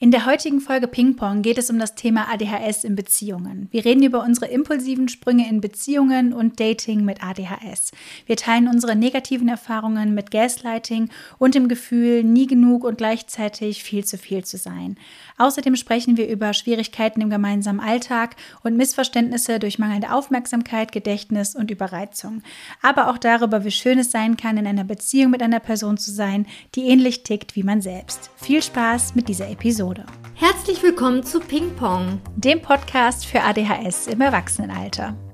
In der heutigen Folge Ping Pong geht es um das Thema ADHS in Beziehungen. Wir reden über unsere impulsiven Sprünge in Beziehungen und Dating mit ADHS. Wir teilen unsere negativen Erfahrungen mit Gaslighting und dem Gefühl, nie genug und gleichzeitig viel zu viel zu sein. Außerdem sprechen wir über Schwierigkeiten im gemeinsamen Alltag und Missverständnisse durch mangelnde Aufmerksamkeit, Gedächtnis und Überreizung. Aber auch darüber, wie schön es sein kann, in einer Beziehung mit einer Person zu sein, die ähnlich tickt wie man selbst. Viel Spaß mit dieser Episode. Herzlich willkommen zu Ping Pong, dem Podcast für ADHS im Erwachsenenalter.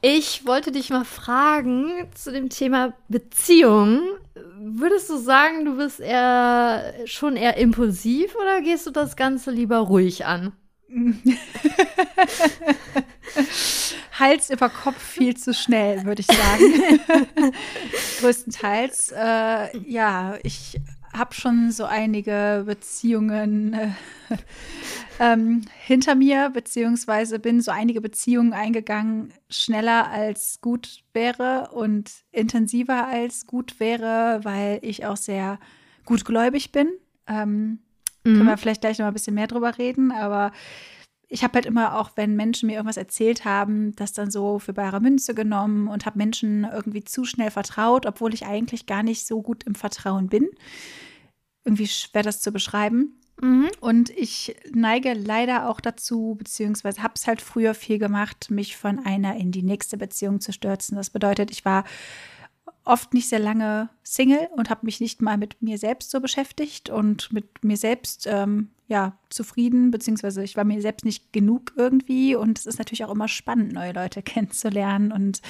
Ich wollte dich mal fragen zu dem Thema Beziehung. Würdest du sagen, du bist eher schon eher impulsiv oder gehst du das Ganze lieber ruhig an? Hals über Kopf viel zu schnell, würde ich sagen. Größtenteils. Äh, ja, ich habe schon so einige Beziehungen äh, ähm, hinter mir, beziehungsweise bin so einige Beziehungen eingegangen, schneller als gut wäre und intensiver als gut wäre, weil ich auch sehr gutgläubig bin. Ähm, mhm. Können wir vielleicht gleich noch mal ein bisschen mehr drüber reden, aber ich habe halt immer auch, wenn Menschen mir irgendwas erzählt haben, das dann so für bare Münze genommen und habe Menschen irgendwie zu schnell vertraut, obwohl ich eigentlich gar nicht so gut im Vertrauen bin. Irgendwie schwer das zu beschreiben. Mhm. Und ich neige leider auch dazu, beziehungsweise habe es halt früher viel gemacht, mich von einer in die nächste Beziehung zu stürzen. Das bedeutet, ich war oft nicht sehr lange Single und habe mich nicht mal mit mir selbst so beschäftigt und mit mir selbst ähm, ja zufrieden, beziehungsweise ich war mir selbst nicht genug irgendwie. Und es ist natürlich auch immer spannend, neue Leute kennenzulernen und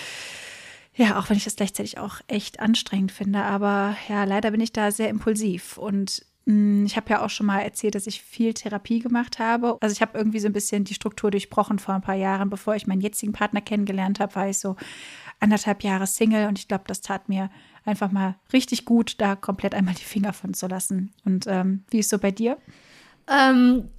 ja, auch wenn ich das gleichzeitig auch echt anstrengend finde. Aber ja, leider bin ich da sehr impulsiv und ich habe ja auch schon mal erzählt, dass ich viel Therapie gemacht habe. Also ich habe irgendwie so ein bisschen die Struktur durchbrochen vor ein paar Jahren. Bevor ich meinen jetzigen Partner kennengelernt habe, war ich so anderthalb Jahre Single und ich glaube, das tat mir einfach mal richtig gut, da komplett einmal die Finger von zu lassen. Und ähm, wie ist so bei dir? Ähm,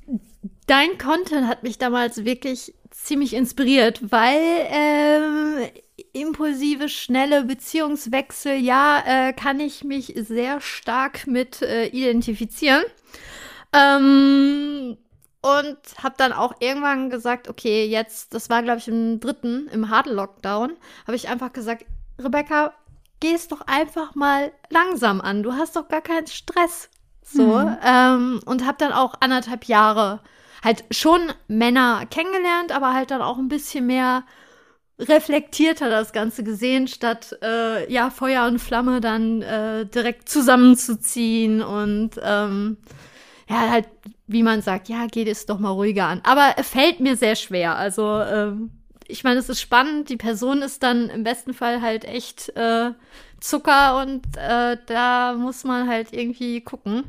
dein Content hat mich damals wirklich ziemlich inspiriert, weil ähm, impulsive, schnelle Beziehungswechsel, ja, äh, kann ich mich sehr stark mit äh, identifizieren. Ähm, und habe dann auch irgendwann gesagt, okay, jetzt, das war glaube ich im dritten, im harten Lockdown, habe ich einfach gesagt, Rebecca, geh es doch einfach mal langsam an. Du hast doch gar keinen Stress. So. Mhm. Ähm, und habe dann auch anderthalb Jahre halt schon Männer kennengelernt, aber halt dann auch ein bisschen mehr reflektierter das Ganze gesehen, statt äh, ja Feuer und Flamme dann äh, direkt zusammenzuziehen und ähm, ja halt wie man sagt, ja geht es doch mal ruhiger an. Aber es fällt mir sehr schwer. Also ähm, ich meine, es ist spannend. Die Person ist dann im besten Fall halt echt äh, Zucker und äh, da muss man halt irgendwie gucken.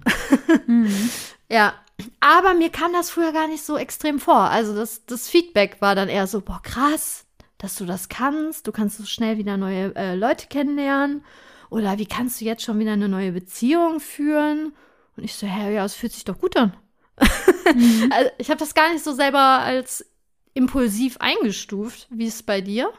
mhm. Ja, aber mir kam das früher gar nicht so extrem vor. Also das, das Feedback war dann eher so, boah, krass, dass du das kannst. Du kannst so schnell wieder neue äh, Leute kennenlernen. Oder wie kannst du jetzt schon wieder eine neue Beziehung führen? Und ich so, hä, ja, es fühlt sich doch gut an. Mhm. also, ich habe das gar nicht so selber als impulsiv eingestuft. Wie ist es bei dir?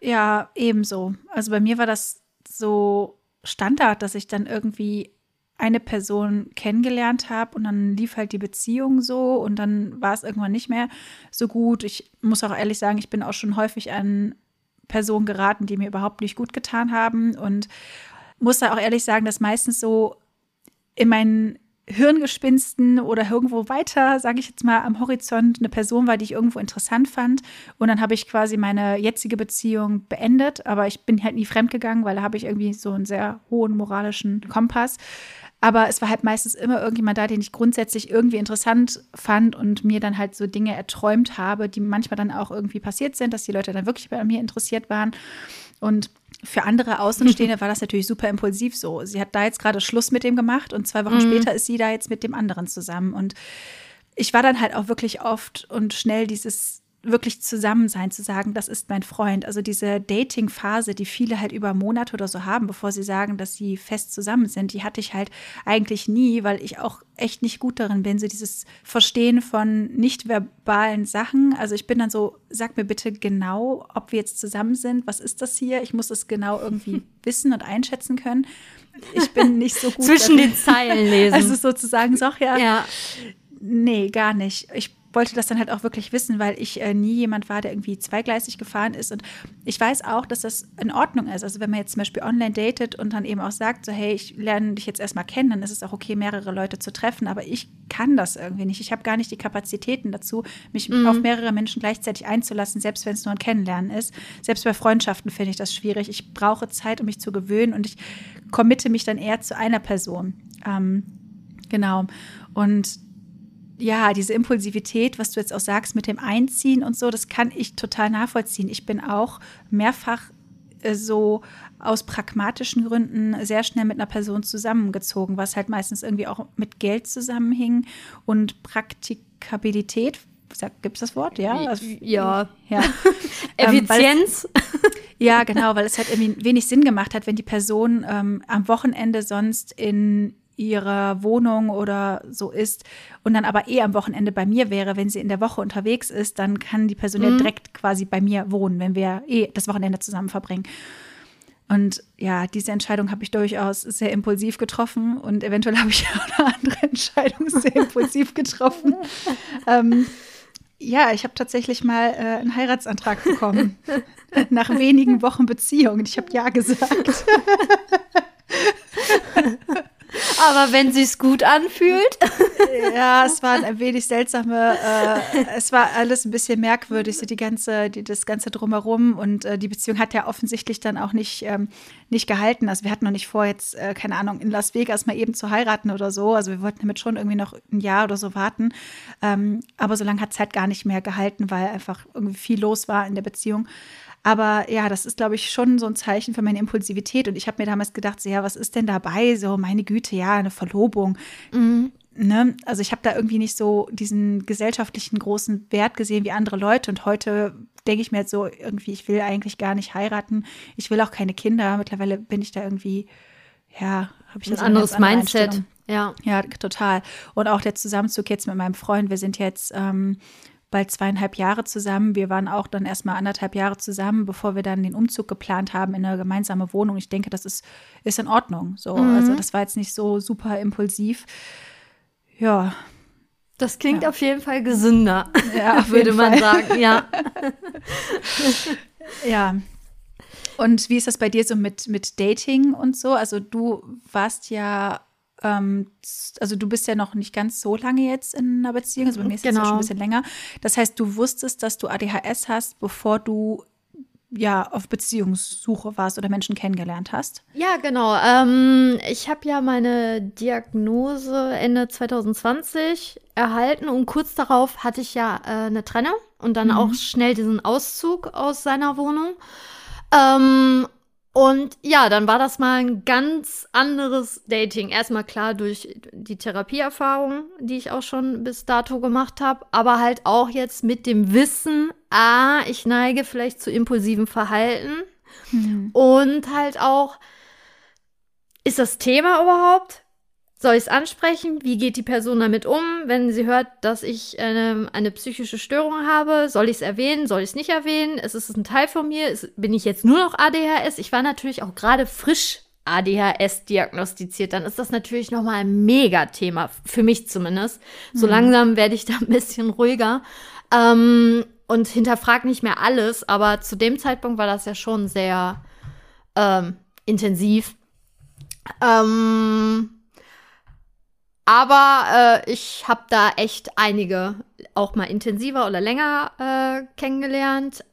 Ja, ebenso. Also bei mir war das so Standard, dass ich dann irgendwie eine Person kennengelernt habe und dann lief halt die Beziehung so und dann war es irgendwann nicht mehr so gut. Ich muss auch ehrlich sagen, ich bin auch schon häufig an Personen geraten, die mir überhaupt nicht gut getan haben und muss da auch ehrlich sagen, dass meistens so in meinen Hirngespinsten oder irgendwo weiter, sage ich jetzt mal, am Horizont eine Person war, die ich irgendwo interessant fand. Und dann habe ich quasi meine jetzige Beziehung beendet, aber ich bin halt nie fremdgegangen, weil da habe ich irgendwie so einen sehr hohen moralischen Kompass. Aber es war halt meistens immer irgendjemand da, den ich grundsätzlich irgendwie interessant fand und mir dann halt so Dinge erträumt habe, die manchmal dann auch irgendwie passiert sind, dass die Leute dann wirklich bei mir interessiert waren. Und für andere Außenstehende war das natürlich super impulsiv so. Sie hat da jetzt gerade Schluss mit dem gemacht und zwei Wochen mhm. später ist sie da jetzt mit dem anderen zusammen. Und ich war dann halt auch wirklich oft und schnell dieses wirklich zusammen sein, zu sagen, das ist mein Freund. Also diese Dating-Phase, die viele halt über Monate oder so haben, bevor sie sagen, dass sie fest zusammen sind, die hatte ich halt eigentlich nie, weil ich auch echt nicht gut darin bin, so dieses Verstehen von nicht verbalen Sachen. Also ich bin dann so, sag mir bitte genau, ob wir jetzt zusammen sind, was ist das hier? Ich muss es genau irgendwie wissen und einschätzen können. Ich bin nicht so gut. Zwischen darin. den Zeilen lesen. Also sozusagen, so, ja. ja. Nee, gar nicht. Ich wollte das dann halt auch wirklich wissen, weil ich äh, nie jemand war, der irgendwie zweigleisig gefahren ist. Und ich weiß auch, dass das in Ordnung ist. Also wenn man jetzt zum Beispiel online datet und dann eben auch sagt, so hey, ich lerne dich jetzt erstmal kennen, dann ist es auch okay, mehrere Leute zu treffen. Aber ich kann das irgendwie nicht. Ich habe gar nicht die Kapazitäten dazu, mich mhm. auf mehrere Menschen gleichzeitig einzulassen, selbst wenn es nur ein Kennenlernen ist. Selbst bei Freundschaften finde ich das schwierig. Ich brauche Zeit, um mich zu gewöhnen und ich committe mich dann eher zu einer Person. Ähm, genau. Und ja, diese Impulsivität, was du jetzt auch sagst mit dem Einziehen und so, das kann ich total nachvollziehen. Ich bin auch mehrfach äh, so aus pragmatischen Gründen sehr schnell mit einer Person zusammengezogen, was halt meistens irgendwie auch mit Geld zusammenhing und Praktikabilität. Gibt es das Wort? Ja. Also, ja. ja. Effizienz. Ähm, ja, genau, weil es halt irgendwie wenig Sinn gemacht hat, wenn die Person ähm, am Wochenende sonst in ihrer Wohnung oder so ist und dann aber eh am Wochenende bei mir wäre, wenn sie in der Woche unterwegs ist, dann kann die Person mhm. ja direkt quasi bei mir wohnen, wenn wir eh das Wochenende zusammen verbringen. Und ja, diese Entscheidung habe ich durchaus sehr impulsiv getroffen und eventuell habe ich auch eine andere Entscheidung sehr impulsiv getroffen. ähm, ja, ich habe tatsächlich mal äh, einen Heiratsantrag bekommen. nach wenigen Wochen Beziehung. Und ich habe ja gesagt. Aber wenn sie es gut anfühlt. Ja, es war ein wenig seltsame, äh, es war alles ein bisschen merkwürdig, so die ganze, die, das ganze drumherum. Und äh, die Beziehung hat ja offensichtlich dann auch nicht, ähm, nicht gehalten. Also wir hatten noch nicht vor, jetzt, äh, keine Ahnung, in Las Vegas mal eben zu heiraten oder so. Also wir wollten damit schon irgendwie noch ein Jahr oder so warten. Ähm, aber so lange hat es halt gar nicht mehr gehalten, weil einfach irgendwie viel los war in der Beziehung. Aber ja, das ist, glaube ich, schon so ein Zeichen für meine Impulsivität. Und ich habe mir damals gedacht, so, ja, was ist denn dabei? So, meine Güte, ja, eine Verlobung. Mhm. Ne? Also ich habe da irgendwie nicht so diesen gesellschaftlichen großen Wert gesehen wie andere Leute. Und heute denke ich mir jetzt so irgendwie, ich will eigentlich gar nicht heiraten. Ich will auch keine Kinder. Mittlerweile bin ich da irgendwie, ja, habe ich ein anderes Mindset. Ja. Ja, total. Und auch der Zusammenzug jetzt mit meinem Freund. Wir sind jetzt ähm, bald zweieinhalb Jahre zusammen. Wir waren auch dann erstmal anderthalb Jahre zusammen, bevor wir dann den Umzug geplant haben in eine gemeinsame Wohnung. Ich denke, das ist, ist in Ordnung. So, mhm. also das war jetzt nicht so super impulsiv. Ja. Das klingt ja. auf jeden Fall gesünder, ja, würde man Fall. sagen, ja. ja. Und wie ist das bei dir so mit, mit Dating und so? Also du warst ja ähm, also du bist ja noch nicht ganz so lange jetzt in einer Beziehung, also bei mir ist genau. ja schon ein bisschen länger. Das heißt, du wusstest, dass du ADHS hast, bevor du ja auf Beziehungssuche warst oder Menschen kennengelernt hast? Ja, genau. Ähm, ich habe ja meine Diagnose Ende 2020 erhalten und kurz darauf hatte ich ja äh, eine Trennung und dann mhm. auch schnell diesen Auszug aus seiner Wohnung. Ähm, und ja, dann war das mal ein ganz anderes Dating. Erstmal klar durch die Therapieerfahrung, die ich auch schon bis dato gemacht habe, aber halt auch jetzt mit dem Wissen, ah, ich neige vielleicht zu impulsivem Verhalten mhm. und halt auch, ist das Thema überhaupt? Soll ich es ansprechen? Wie geht die Person damit um, wenn sie hört, dass ich eine, eine psychische Störung habe? Soll ich es erwähnen? Soll ich es nicht erwähnen? Ist es ein Teil von mir? Ist, bin ich jetzt nur noch ADHS? Ich war natürlich auch gerade frisch ADHS diagnostiziert. Dann ist das natürlich nochmal ein Mega-Thema, für mich zumindest. So mhm. langsam werde ich da ein bisschen ruhiger. Ähm, und hinterfrag nicht mehr alles, aber zu dem Zeitpunkt war das ja schon sehr ähm, intensiv. Ähm, aber äh, ich habe da echt einige auch mal intensiver oder länger äh, kennengelernt.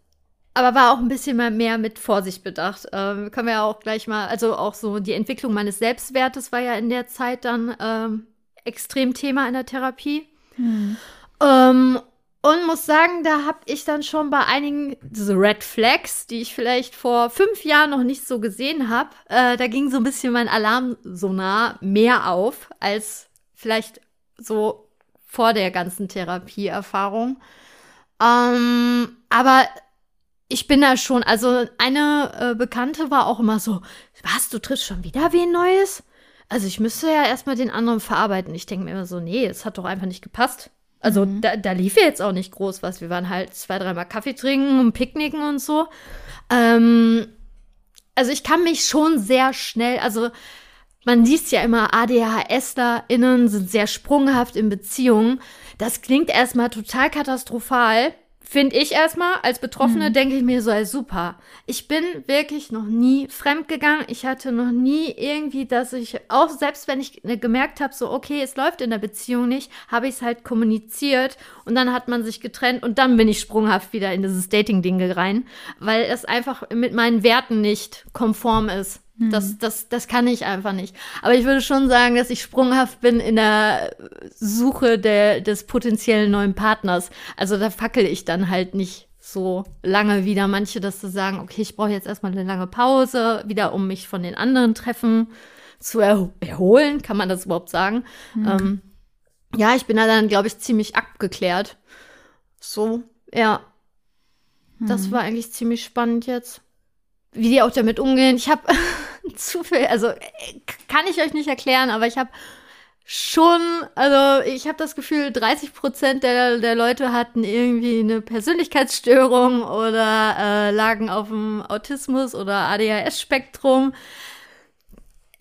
Aber war auch ein bisschen mehr mit Vorsicht bedacht. Äh, können wir ja auch gleich mal, also auch so die Entwicklung meines Selbstwertes war ja in der Zeit dann ähm, extrem Thema in der Therapie. Hm. Ähm, Und muss sagen, da habe ich dann schon bei einigen diese Red Flags, die ich vielleicht vor fünf Jahren noch nicht so gesehen habe, äh, da ging so ein bisschen mein Alarmsonar mehr auf als vielleicht so vor der ganzen Therapieerfahrung. Ähm, aber ich bin da schon, also eine äh, Bekannte war auch immer so, was, du triffst schon wieder wen Neues? Also ich müsste ja erstmal den anderen verarbeiten. Ich denke mir immer so, nee, es hat doch einfach nicht gepasst. Also mhm. da, da lief ja jetzt auch nicht groß was. Wir waren halt zwei, dreimal Kaffee trinken und picknicken und so. Ähm, also ich kann mich schon sehr schnell, also man liest ja immer, ADHSlerInnen sind sehr sprunghaft in Beziehungen. Das klingt erstmal total katastrophal. Finde ich erstmal, als Betroffene mhm. denke ich mir so, als super. Ich bin wirklich noch nie fremdgegangen. Ich hatte noch nie irgendwie, dass ich, auch selbst wenn ich ne, gemerkt habe, so, okay, es läuft in der Beziehung nicht, habe ich es halt kommuniziert und dann hat man sich getrennt und dann bin ich sprunghaft wieder in dieses Dating-Ding rein, weil es einfach mit meinen Werten nicht konform ist. Das, mhm. das, das kann ich einfach nicht. Aber ich würde schon sagen, dass ich sprunghaft bin in der Suche der, des potenziellen neuen Partners. Also da fackel ich dann halt nicht so lange wieder. Manche, dass sie sagen, okay, ich brauche jetzt erstmal eine lange Pause, wieder um mich von den anderen Treffen zu er erholen. Kann man das überhaupt sagen? Mhm. Ähm, ja, ich bin da dann, glaube ich, ziemlich abgeklärt. So, ja. Mhm. Das war eigentlich ziemlich spannend jetzt wie die auch damit umgehen. Ich habe zu viel, also kann ich euch nicht erklären, aber ich habe schon, also ich habe das Gefühl, 30 Prozent der, der Leute hatten irgendwie eine Persönlichkeitsstörung oder äh, lagen auf dem Autismus oder ADHS-Spektrum.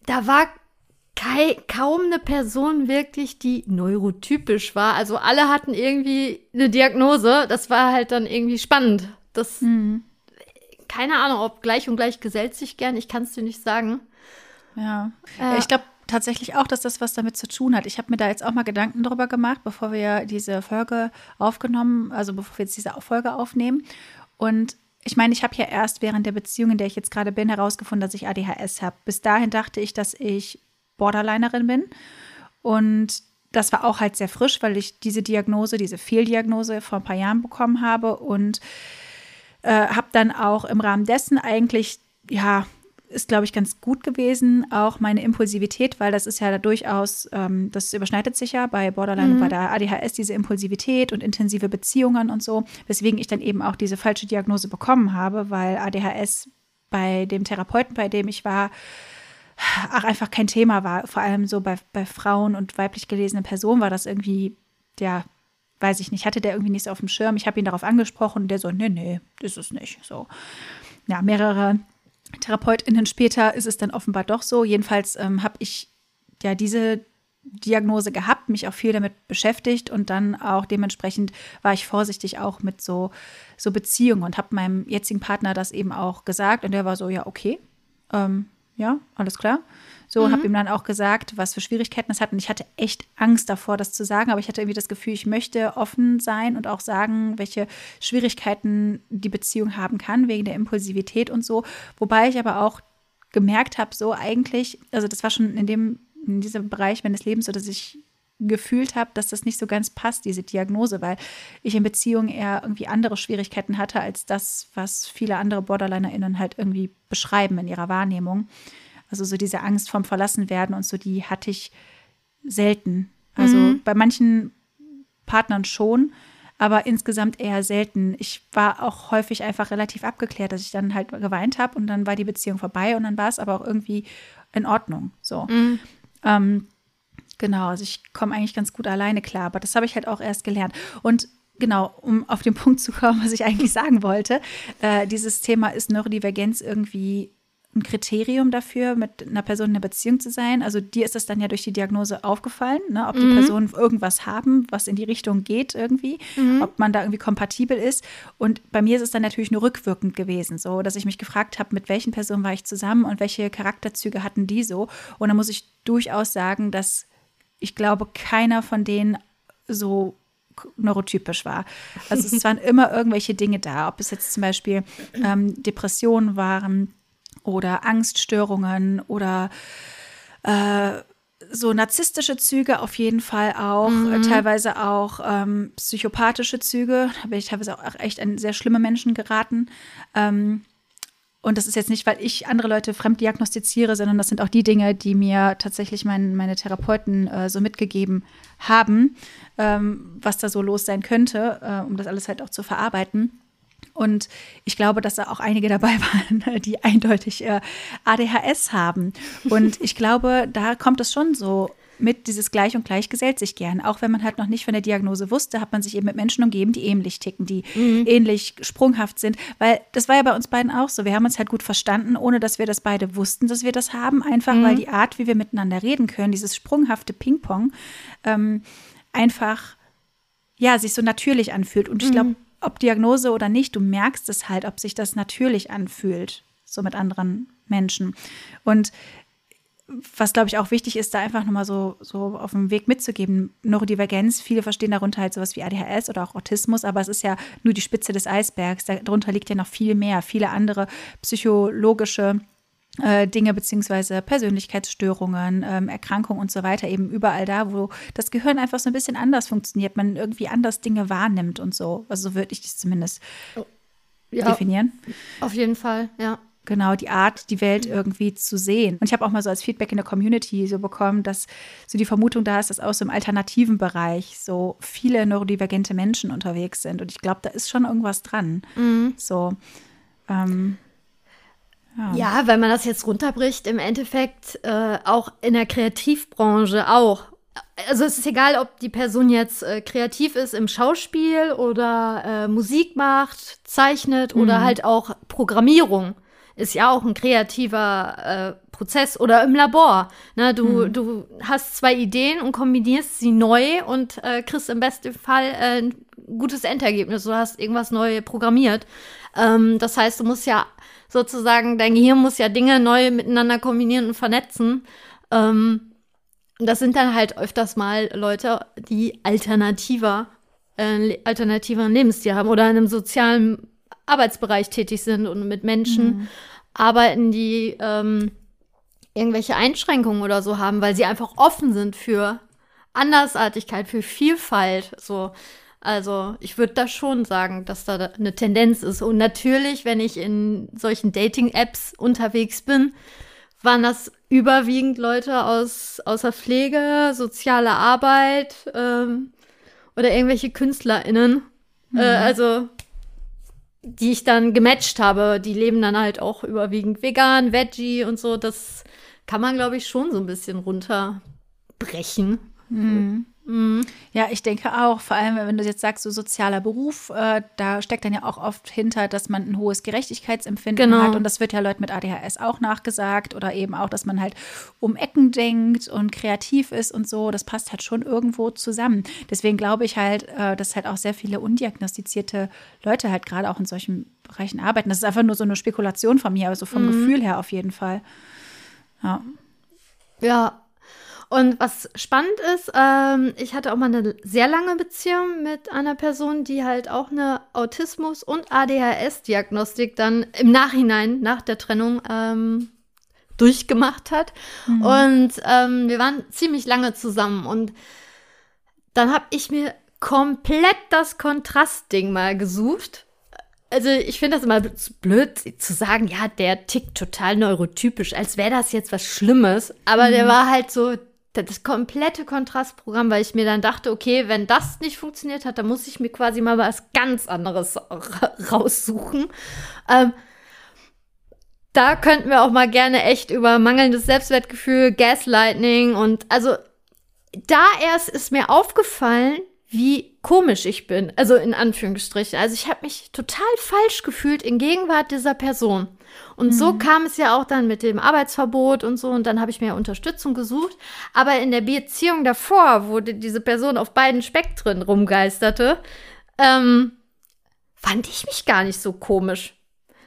Da war kaum eine Person wirklich, die neurotypisch war. Also alle hatten irgendwie eine Diagnose. Das war halt dann irgendwie spannend. Das mhm keine Ahnung, ob gleich und gleich gesellt sich gern. Ich kann es dir nicht sagen. Ja, äh, ich glaube tatsächlich auch, dass das was damit zu tun hat. Ich habe mir da jetzt auch mal Gedanken darüber gemacht, bevor wir diese Folge aufgenommen, also bevor wir jetzt diese Folge aufnehmen. Und ich meine, ich habe ja erst während der Beziehung, in der ich jetzt gerade bin, herausgefunden, dass ich ADHS habe. Bis dahin dachte ich, dass ich Borderlinerin bin. Und das war auch halt sehr frisch, weil ich diese Diagnose, diese Fehldiagnose vor ein paar Jahren bekommen habe. Und äh, habe dann auch im Rahmen dessen eigentlich, ja, ist, glaube ich, ganz gut gewesen, auch meine Impulsivität, weil das ist ja da durchaus, ähm, das überschneidet sich ja bei Borderline mhm. und bei der ADHS, diese Impulsivität und intensive Beziehungen und so, weswegen ich dann eben auch diese falsche Diagnose bekommen habe, weil ADHS bei dem Therapeuten, bei dem ich war, ach, einfach kein Thema war. Vor allem so bei, bei Frauen und weiblich gelesenen Personen war das irgendwie, ja, weiß ich nicht, hatte der irgendwie nichts auf dem Schirm. Ich habe ihn darauf angesprochen und der so, nee, nee, das ist nicht so. Ja, mehrere TherapeutInnen später ist es dann offenbar doch so. Jedenfalls ähm, habe ich ja diese Diagnose gehabt, mich auch viel damit beschäftigt und dann auch dementsprechend war ich vorsichtig auch mit so, so Beziehungen und habe meinem jetzigen Partner das eben auch gesagt und der war so, ja, okay, ähm, ja, alles klar. So, mhm. habe ihm dann auch gesagt, was für Schwierigkeiten es hat. Und ich hatte echt Angst davor, das zu sagen. Aber ich hatte irgendwie das Gefühl, ich möchte offen sein und auch sagen, welche Schwierigkeiten die Beziehung haben kann, wegen der Impulsivität und so. Wobei ich aber auch gemerkt habe, so eigentlich, also das war schon in dem, in diesem Bereich meines Lebens, so dass ich gefühlt habe, dass das nicht so ganz passt, diese Diagnose, weil ich in Beziehungen eher irgendwie andere Schwierigkeiten hatte als das, was viele andere BorderlinerInnen halt irgendwie beschreiben in ihrer Wahrnehmung. Also so diese Angst vom Verlassenwerden und so, die hatte ich selten. Also mhm. bei manchen Partnern schon, aber insgesamt eher selten. Ich war auch häufig einfach relativ abgeklärt, dass ich dann halt geweint habe und dann war die Beziehung vorbei und dann war es aber auch irgendwie in Ordnung. So. Mhm. Ähm, genau, also ich komme eigentlich ganz gut alleine klar, aber das habe ich halt auch erst gelernt. Und genau, um auf den Punkt zu kommen, was ich eigentlich sagen wollte, äh, dieses Thema ist Neurodivergenz irgendwie ein Kriterium dafür, mit einer Person in einer Beziehung zu sein? Also dir ist das dann ja durch die Diagnose aufgefallen, ne? ob die mhm. Personen irgendwas haben, was in die Richtung geht irgendwie, mhm. ob man da irgendwie kompatibel ist. Und bei mir ist es dann natürlich nur rückwirkend gewesen, so dass ich mich gefragt habe, mit welchen Personen war ich zusammen und welche Charakterzüge hatten die so. Und da muss ich durchaus sagen, dass ich glaube, keiner von denen so neurotypisch war. Also es waren immer irgendwelche Dinge da, ob es jetzt zum Beispiel ähm, Depressionen waren, oder Angststörungen oder äh, so narzisstische Züge auf jeden Fall auch, mhm. teilweise auch ähm, psychopathische Züge. Da bin ich teilweise auch echt an sehr schlimme Menschen geraten. Ähm, und das ist jetzt nicht, weil ich andere Leute fremd diagnostiziere, sondern das sind auch die Dinge, die mir tatsächlich mein, meine Therapeuten äh, so mitgegeben haben, ähm, was da so los sein könnte, äh, um das alles halt auch zu verarbeiten. Und ich glaube, dass da auch einige dabei waren, die eindeutig äh, ADHS haben. Und ich glaube, da kommt es schon so mit dieses Gleich und Gleich gesellt sich gern. Auch wenn man halt noch nicht von der Diagnose wusste, hat man sich eben mit Menschen umgeben, die ähnlich ticken, die mhm. ähnlich sprunghaft sind. Weil das war ja bei uns beiden auch so. Wir haben uns halt gut verstanden, ohne dass wir das beide wussten, dass wir das haben. Einfach mhm. weil die Art, wie wir miteinander reden können, dieses sprunghafte Ping-Pong, ähm, einfach ja, sich so natürlich anfühlt. Und ich glaube, mhm. Ob Diagnose oder nicht, du merkst es halt, ob sich das natürlich anfühlt, so mit anderen Menschen. Und was glaube ich auch wichtig ist, da einfach nochmal so, so auf dem Weg mitzugeben. Neurodivergenz, viele verstehen darunter halt sowas wie ADHS oder auch Autismus, aber es ist ja nur die Spitze des Eisbergs. Darunter liegt ja noch viel mehr, viele andere psychologische Dinge beziehungsweise Persönlichkeitsstörungen, ähm, Erkrankungen und so weiter, eben überall da, wo das Gehirn einfach so ein bisschen anders funktioniert, man irgendwie anders Dinge wahrnimmt und so. Also so würde ich das zumindest oh. ja, definieren. Auf jeden Fall, ja genau die Art, die Welt irgendwie zu sehen. Und ich habe auch mal so als Feedback in der Community so bekommen, dass so die Vermutung da ist, dass auch so im alternativen Bereich so viele neurodivergente Menschen unterwegs sind. Und ich glaube, da ist schon irgendwas dran. Mhm. So. Ähm, ja. ja. wenn man das jetzt runterbricht, im Endeffekt äh, auch in der Kreativbranche auch. Also es ist egal, ob die Person jetzt äh, kreativ ist im Schauspiel oder äh, Musik macht, zeichnet mhm. oder halt auch Programmierung ist ja auch ein kreativer äh, Prozess oder im Labor. Ne, du, mhm. du hast zwei Ideen und kombinierst sie neu und äh, kriegst im besten Fall äh, ein gutes Endergebnis. Du hast irgendwas neu programmiert. Ähm, das heißt, du musst ja sozusagen, dein Gehirn muss ja Dinge neu miteinander kombinieren und vernetzen. Ähm, das sind dann halt öfters mal Leute, die alternativer, äh, alternativen Lebensstil haben oder in einem sozialen Arbeitsbereich tätig sind und mit Menschen mhm. arbeiten, die ähm, irgendwelche Einschränkungen oder so haben, weil sie einfach offen sind für Andersartigkeit, für Vielfalt. So. Also ich würde da schon sagen, dass da eine Tendenz ist. Und natürlich, wenn ich in solchen Dating-Apps unterwegs bin, waren das überwiegend Leute aus, aus der Pflege, soziale Arbeit ähm, oder irgendwelche KünstlerInnen. Äh, mhm. Äh, also die ich dann gematcht habe, die leben dann halt auch überwiegend vegan, Veggie und so. Das kann man, glaube ich, schon so ein bisschen runterbrechen. Mhm. Mhm. Ja, ich denke auch, vor allem wenn du jetzt sagst, so sozialer Beruf, äh, da steckt dann ja auch oft hinter, dass man ein hohes Gerechtigkeitsempfinden genau. hat und das wird ja Leuten mit ADHS auch nachgesagt oder eben auch, dass man halt um Ecken denkt und kreativ ist und so, das passt halt schon irgendwo zusammen. Deswegen glaube ich halt, äh, dass halt auch sehr viele undiagnostizierte Leute halt gerade auch in solchen Bereichen arbeiten. Das ist einfach nur so eine Spekulation von mir, also vom mhm. Gefühl her auf jeden Fall. Ja. Ja, und was spannend ist, ähm, ich hatte auch mal eine sehr lange Beziehung mit einer Person, die halt auch eine Autismus- und ADHS-Diagnostik dann im Nachhinein, nach der Trennung, ähm, durchgemacht hat. Mhm. Und ähm, wir waren ziemlich lange zusammen. Und dann habe ich mir komplett das Kontrastding mal gesucht also ich finde das immer blöd zu sagen, ja, der tickt total neurotypisch, als wäre das jetzt was Schlimmes. Aber mhm. der war halt so das komplette Kontrastprogramm, weil ich mir dann dachte, okay, wenn das nicht funktioniert hat, dann muss ich mir quasi mal was ganz anderes raussuchen. Ähm, da könnten wir auch mal gerne echt über mangelndes Selbstwertgefühl, Gaslighting und also da erst ist mir aufgefallen, wie komisch ich bin. Also in Anführungsstrichen. Also ich habe mich total falsch gefühlt in Gegenwart dieser Person. Und mhm. so kam es ja auch dann mit dem Arbeitsverbot und so. Und dann habe ich mir Unterstützung gesucht. Aber in der Beziehung davor, wo diese Person auf beiden Spektren rumgeisterte, ähm, fand ich mich gar nicht so komisch.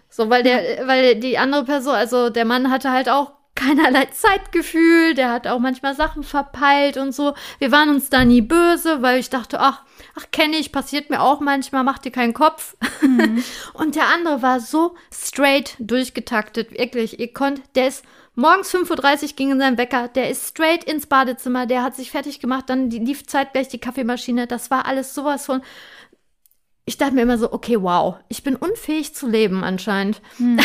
So, weil der, weil die andere Person, also der Mann hatte halt auch keinerlei Zeitgefühl, der hat auch manchmal Sachen verpeilt und so. Wir waren uns da nie böse, weil ich dachte, ach, ach, kenne ich, passiert mir auch manchmal, mach dir keinen Kopf. Mhm. und der andere war so straight durchgetaktet, wirklich. Ihr konnt, der ist Morgens 5.30 Uhr ging in sein Wecker, der ist straight ins Badezimmer, der hat sich fertig gemacht, dann lief zeitgleich die Kaffeemaschine. Das war alles sowas von. Ich dachte mir immer so, okay, wow, ich bin unfähig zu leben anscheinend. Mhm.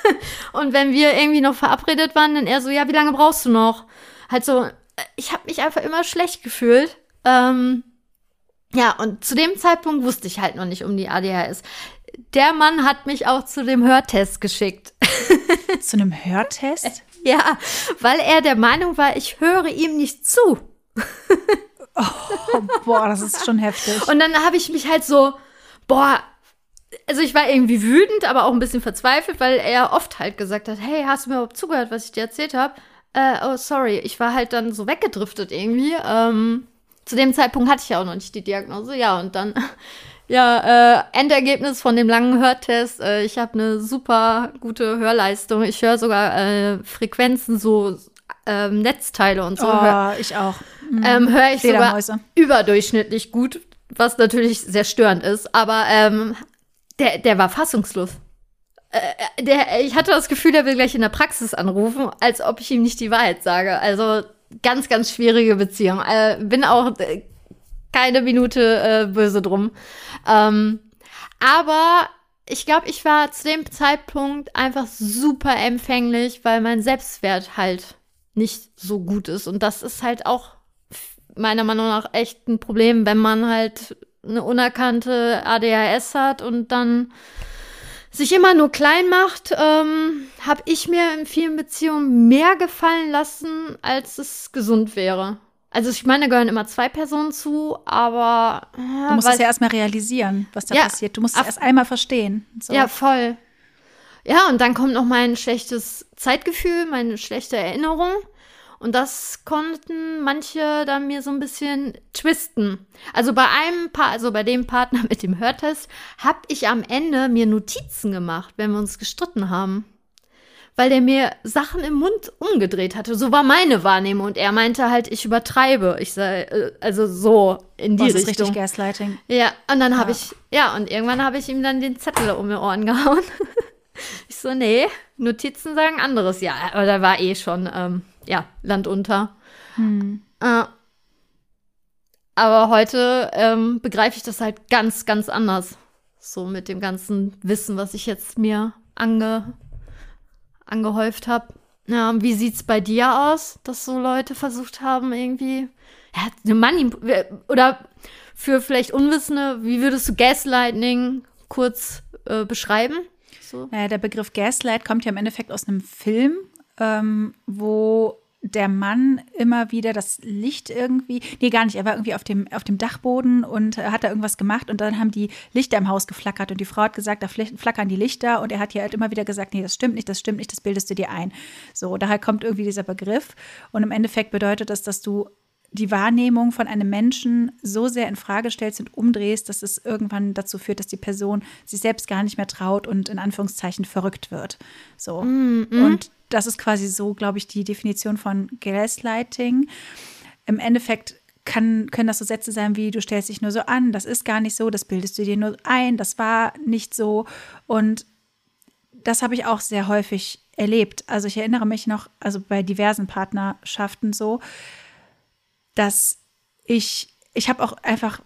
und wenn wir irgendwie noch verabredet waren, dann er so, ja, wie lange brauchst du noch? Halt so, ich habe mich einfach immer schlecht gefühlt. Ähm, ja, und zu dem Zeitpunkt wusste ich halt noch nicht um die ADHS. Der Mann hat mich auch zu dem Hörtest geschickt. Zu einem Hörtest? Ja, weil er der Meinung war, ich höre ihm nicht zu. Oh, boah, das ist schon heftig. Und dann habe ich mich halt so, boah, also ich war irgendwie wütend, aber auch ein bisschen verzweifelt, weil er oft halt gesagt hat, hey, hast du mir überhaupt zugehört, was ich dir erzählt habe? Äh, oh, sorry, ich war halt dann so weggedriftet irgendwie. Ähm, zu dem Zeitpunkt hatte ich ja auch noch nicht die Diagnose, ja, und dann ja, äh, Endergebnis von dem langen Hörtest. Äh, ich habe eine super gute Hörleistung. Ich höre sogar äh, Frequenzen, so ähm, Netzteile und so. Oh, ich auch. Mhm. Ähm, höre ich sogar überdurchschnittlich gut, was natürlich sehr störend ist. Aber ähm, der, der war fassungslos. Äh, der, ich hatte das Gefühl, er will gleich in der Praxis anrufen, als ob ich ihm nicht die Wahrheit sage. Also ganz, ganz schwierige Beziehung. Äh, bin auch äh, keine Minute äh, böse drum. Ähm, aber ich glaube, ich war zu dem Zeitpunkt einfach super empfänglich, weil mein Selbstwert halt nicht so gut ist. Und das ist halt auch meiner Meinung nach echt ein Problem, wenn man halt eine unerkannte ADHS hat und dann sich immer nur klein macht, ähm, habe ich mir in vielen Beziehungen mehr gefallen lassen, als es gesund wäre. Also ich meine, da gehören immer zwei Personen zu, aber. Ja, du musst es ja erstmal realisieren, was da ja, passiert. Du musst es erst einmal verstehen. So. Ja, voll. Ja, und dann kommt noch mein schlechtes Zeitgefühl, meine schlechte Erinnerung. Und das konnten manche dann mir so ein bisschen twisten. Also bei einem Paar, also bei dem Partner mit dem Hörtest, habe ich am Ende mir Notizen gemacht, wenn wir uns gestritten haben weil der mir Sachen im Mund umgedreht hatte. So war meine Wahrnehmung. Und er meinte halt, ich übertreibe. Ich sei, äh, also so in die Boah, das Richtung. Ist richtig Gaslighting. Ja, und dann habe ja. ich, ja, und irgendwann habe ich ihm dann den Zettel um die Ohren gehauen. ich so, nee, Notizen sagen anderes. Ja, aber da war eh schon, ähm, ja, Land unter. Hm. Äh, aber heute ähm, begreife ich das halt ganz, ganz anders. So mit dem ganzen Wissen, was ich jetzt mir ange angehäuft habe. Ja, wie sieht's bei dir aus, dass so Leute versucht haben, irgendwie ja, eine Money oder für vielleicht Unwissende, wie würdest du Gaslighting kurz äh, beschreiben? So. Naja, der Begriff Gaslight kommt ja im Endeffekt aus einem Film, ähm, wo der Mann immer wieder das Licht irgendwie, nee, gar nicht, er war irgendwie auf dem, auf dem Dachboden und hat da irgendwas gemacht und dann haben die Lichter im Haus geflackert und die Frau hat gesagt, da flackern die Lichter und er hat ja halt immer wieder gesagt, nee, das stimmt nicht, das stimmt nicht, das bildest du dir ein. So, daher kommt irgendwie dieser Begriff und im Endeffekt bedeutet das, dass du die Wahrnehmung von einem Menschen so sehr in Frage stellst und umdrehst, dass es irgendwann dazu führt, dass die Person sich selbst gar nicht mehr traut und in Anführungszeichen verrückt wird. So. Mm -hmm. Und das ist quasi so, glaube ich, die Definition von Gaslighting. Im Endeffekt kann, können das so Sätze sein wie, du stellst dich nur so an, das ist gar nicht so, das bildest du dir nur ein, das war nicht so. Und das habe ich auch sehr häufig erlebt. Also ich erinnere mich noch, also bei diversen Partnerschaften so, dass ich, ich habe auch einfach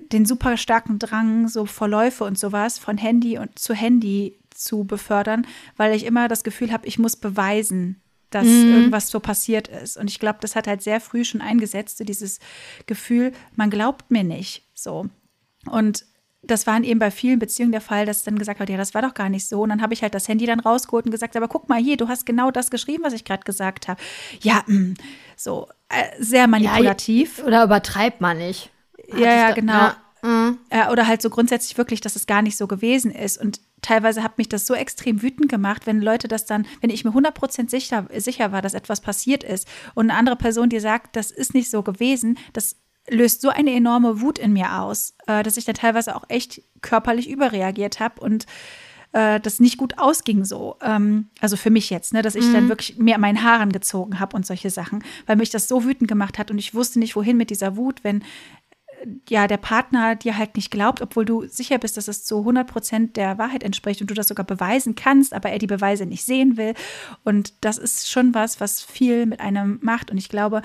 den super starken Drang, so Verläufe und sowas von Handy und zu Handy zu befördern, weil ich immer das Gefühl habe, ich muss beweisen, dass mhm. irgendwas so passiert ist. Und ich glaube, das hat halt sehr früh schon eingesetzt, so dieses Gefühl, man glaubt mir nicht so. Und das war eben bei vielen Beziehungen der Fall, dass dann gesagt wird, ja, das war doch gar nicht so. Und dann habe ich halt das Handy dann rausgeholt und gesagt, aber guck mal hier, du hast genau das geschrieben, was ich gerade gesagt habe. Ja, mh, mm, so äh, sehr manipulativ. Ja, oder übertreibt man nicht. Ja, ja, genau. Ja. Mhm. Äh, oder halt so grundsätzlich wirklich, dass es gar nicht so gewesen ist. Und teilweise hat mich das so extrem wütend gemacht, wenn Leute das dann, wenn ich mir 100% sicher, sicher war, dass etwas passiert ist und eine andere Person dir sagt, das ist nicht so gewesen, das löst so eine enorme Wut in mir aus, äh, dass ich dann teilweise auch echt körperlich überreagiert habe und äh, das nicht gut ausging so. Ähm, also für mich jetzt, ne, dass ich mhm. dann wirklich mir meinen Haaren gezogen habe und solche Sachen, weil mich das so wütend gemacht hat und ich wusste nicht, wohin mit dieser Wut, wenn ja, der Partner dir halt nicht glaubt, obwohl du sicher bist, dass es zu 100 Prozent der Wahrheit entspricht und du das sogar beweisen kannst, aber er die Beweise nicht sehen will. Und das ist schon was, was viel mit einem macht. Und ich glaube,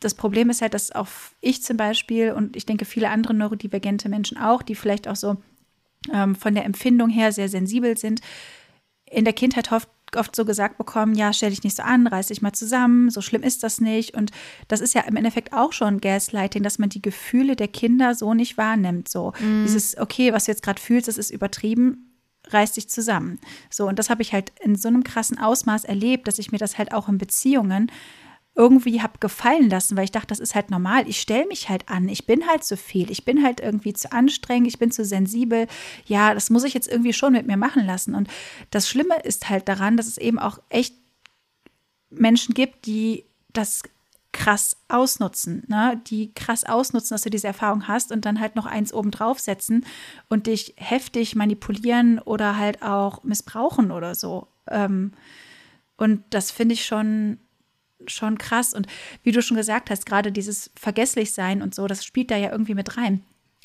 das Problem ist halt, dass auch ich zum Beispiel und ich denke viele andere neurodivergente Menschen auch, die vielleicht auch so ähm, von der Empfindung her sehr sensibel sind, in der Kindheit oft, oft so gesagt bekommen, ja, stell dich nicht so an, reiß dich mal zusammen, so schlimm ist das nicht. Und das ist ja im Endeffekt auch schon Gaslighting, dass man die Gefühle der Kinder so nicht wahrnimmt. So mhm. dieses, okay, was du jetzt gerade fühlst, das ist übertrieben, reiß dich zusammen. So, und das habe ich halt in so einem krassen Ausmaß erlebt, dass ich mir das halt auch in Beziehungen irgendwie habe gefallen lassen, weil ich dachte, das ist halt normal. Ich stelle mich halt an. Ich bin halt zu viel. Ich bin halt irgendwie zu anstrengend. Ich bin zu sensibel. Ja, das muss ich jetzt irgendwie schon mit mir machen lassen. Und das Schlimme ist halt daran, dass es eben auch echt Menschen gibt, die das krass ausnutzen, ne? die krass ausnutzen, dass du diese Erfahrung hast und dann halt noch eins oben draufsetzen und dich heftig manipulieren oder halt auch missbrauchen oder so. Ähm, und das finde ich schon schon krass. Und wie du schon gesagt hast, gerade dieses Vergesslichsein und so, das spielt da ja irgendwie mit rein.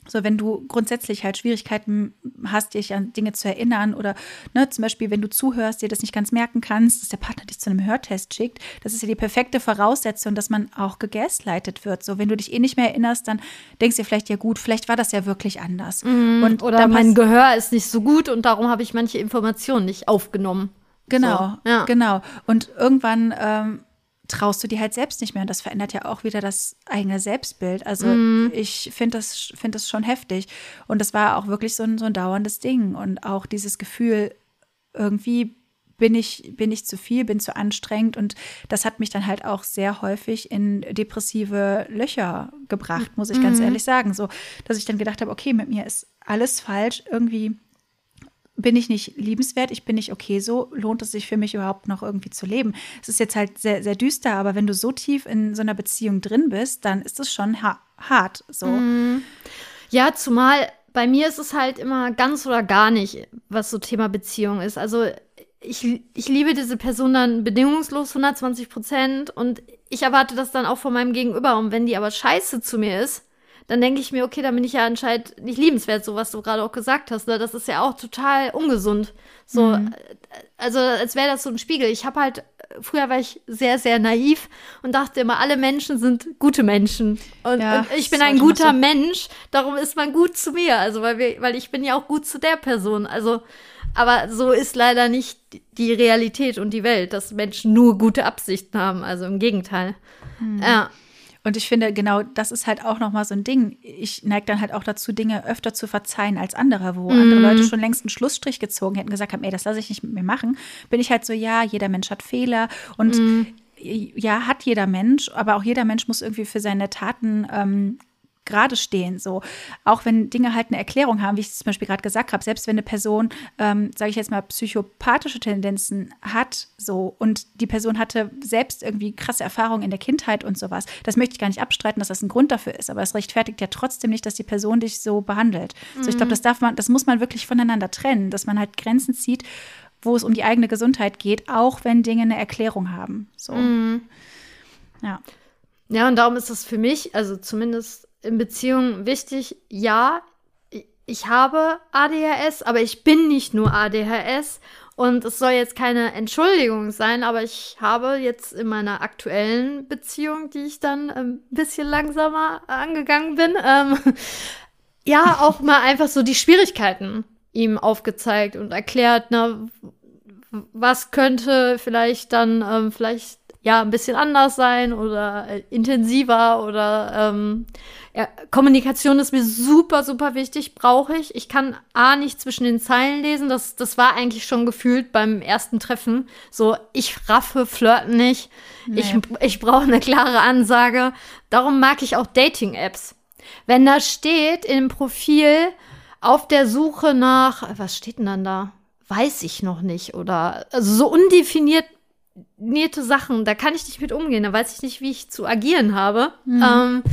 So, wenn du grundsätzlich halt Schwierigkeiten hast, dich an Dinge zu erinnern oder ne, zum Beispiel, wenn du zuhörst, dir das nicht ganz merken kannst, dass der Partner dich zu einem Hörtest schickt, das ist ja die perfekte Voraussetzung, dass man auch gegaslightet wird. So, wenn du dich eh nicht mehr erinnerst, dann denkst du dir vielleicht, ja gut, vielleicht war das ja wirklich anders. Mm, und oder mein Gehör ist nicht so gut und darum habe ich manche Informationen nicht aufgenommen. Genau, so, ja. genau. Und irgendwann ähm, traust du dir halt selbst nicht mehr. Und das verändert ja auch wieder das eigene Selbstbild. Also mm. ich finde das, find das schon heftig. Und das war auch wirklich so ein, so ein dauerndes Ding. Und auch dieses Gefühl, irgendwie bin ich, bin ich zu viel, bin zu anstrengend. Und das hat mich dann halt auch sehr häufig in depressive Löcher gebracht, muss ich ganz mm. ehrlich sagen. So, dass ich dann gedacht habe, okay, mit mir ist alles falsch. Irgendwie bin ich nicht liebenswert, ich bin nicht okay so, lohnt es sich für mich überhaupt noch irgendwie zu leben? Es ist jetzt halt sehr, sehr düster, aber wenn du so tief in so einer Beziehung drin bist, dann ist es schon ha hart so. Mm. Ja, zumal bei mir ist es halt immer ganz oder gar nicht, was so Thema Beziehung ist. Also ich, ich liebe diese Person dann bedingungslos 120 Prozent und ich erwarte das dann auch von meinem Gegenüber. Und wenn die aber scheiße zu mir ist, dann denke ich mir, okay, dann bin ich ja anscheinend nicht liebenswert, so was du gerade auch gesagt hast. Ne? Das ist ja auch total ungesund. So, mhm. also als wäre das so ein Spiegel. Ich habe halt, früher war ich sehr, sehr naiv und dachte immer, alle Menschen sind gute Menschen. Und, ja, und ich bin ein guter so. Mensch, darum ist man gut zu mir. Also, weil wir, weil ich bin ja auch gut zu der Person. Also, aber so ist leider nicht die Realität und die Welt, dass Menschen nur gute Absichten haben. Also im Gegenteil. Mhm. Ja. Und ich finde, genau das ist halt auch nochmal so ein Ding. Ich neige dann halt auch dazu, Dinge öfter zu verzeihen als andere, wo mm. andere Leute schon längst einen Schlussstrich gezogen hätten, gesagt haben, ey, das lasse ich nicht mit mir machen. Bin ich halt so, ja, jeder Mensch hat Fehler und mm. ja, hat jeder Mensch, aber auch jeder Mensch muss irgendwie für seine Taten ähm, gerade stehen. So, auch wenn Dinge halt eine Erklärung haben, wie ich es zum Beispiel gerade gesagt habe, selbst wenn eine Person, ähm, sage ich jetzt mal, psychopathische Tendenzen hat, so und die Person hatte selbst irgendwie krasse Erfahrungen in der Kindheit und sowas, das möchte ich gar nicht abstreiten, dass das ein Grund dafür ist, aber es rechtfertigt ja trotzdem nicht, dass die Person dich so behandelt. Mhm. So, ich glaube, das darf man, das muss man wirklich voneinander trennen, dass man halt Grenzen zieht, wo es um die eigene Gesundheit geht, auch wenn Dinge eine Erklärung haben. So. Mhm. Ja. Ja, und darum ist das für mich, also zumindest in Beziehungen wichtig, ja, ich habe ADHS, aber ich bin nicht nur ADHS und es soll jetzt keine Entschuldigung sein, aber ich habe jetzt in meiner aktuellen Beziehung, die ich dann ein bisschen langsamer angegangen bin, ähm, ja, auch mal einfach so die Schwierigkeiten ihm aufgezeigt und erklärt, na, was könnte vielleicht dann ähm, vielleicht ja ein bisschen anders sein oder äh, intensiver oder ähm, ja, Kommunikation ist mir super, super wichtig, brauche ich. Ich kann A nicht zwischen den Zeilen lesen. Das, das war eigentlich schon gefühlt beim ersten Treffen. So, ich raffe Flirten nicht. Nee. Ich, ich brauche eine klare Ansage. Darum mag ich auch Dating-Apps. Wenn da steht im Profil auf der Suche nach, was steht denn dann da? Weiß ich noch nicht. Oder also so undefinierte Sachen, da kann ich nicht mit umgehen. Da weiß ich nicht, wie ich zu agieren habe. Mhm. Ähm,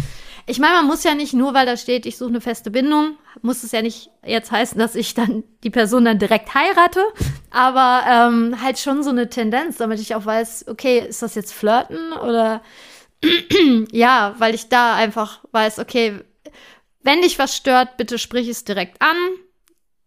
ich meine, man muss ja nicht nur, weil da steht, ich suche eine feste Bindung, muss es ja nicht jetzt heißen, dass ich dann die Person dann direkt heirate, aber ähm, halt schon so eine Tendenz, damit ich auch weiß, okay, ist das jetzt Flirten oder ja, weil ich da einfach weiß, okay, wenn dich was stört, bitte sprich es direkt an.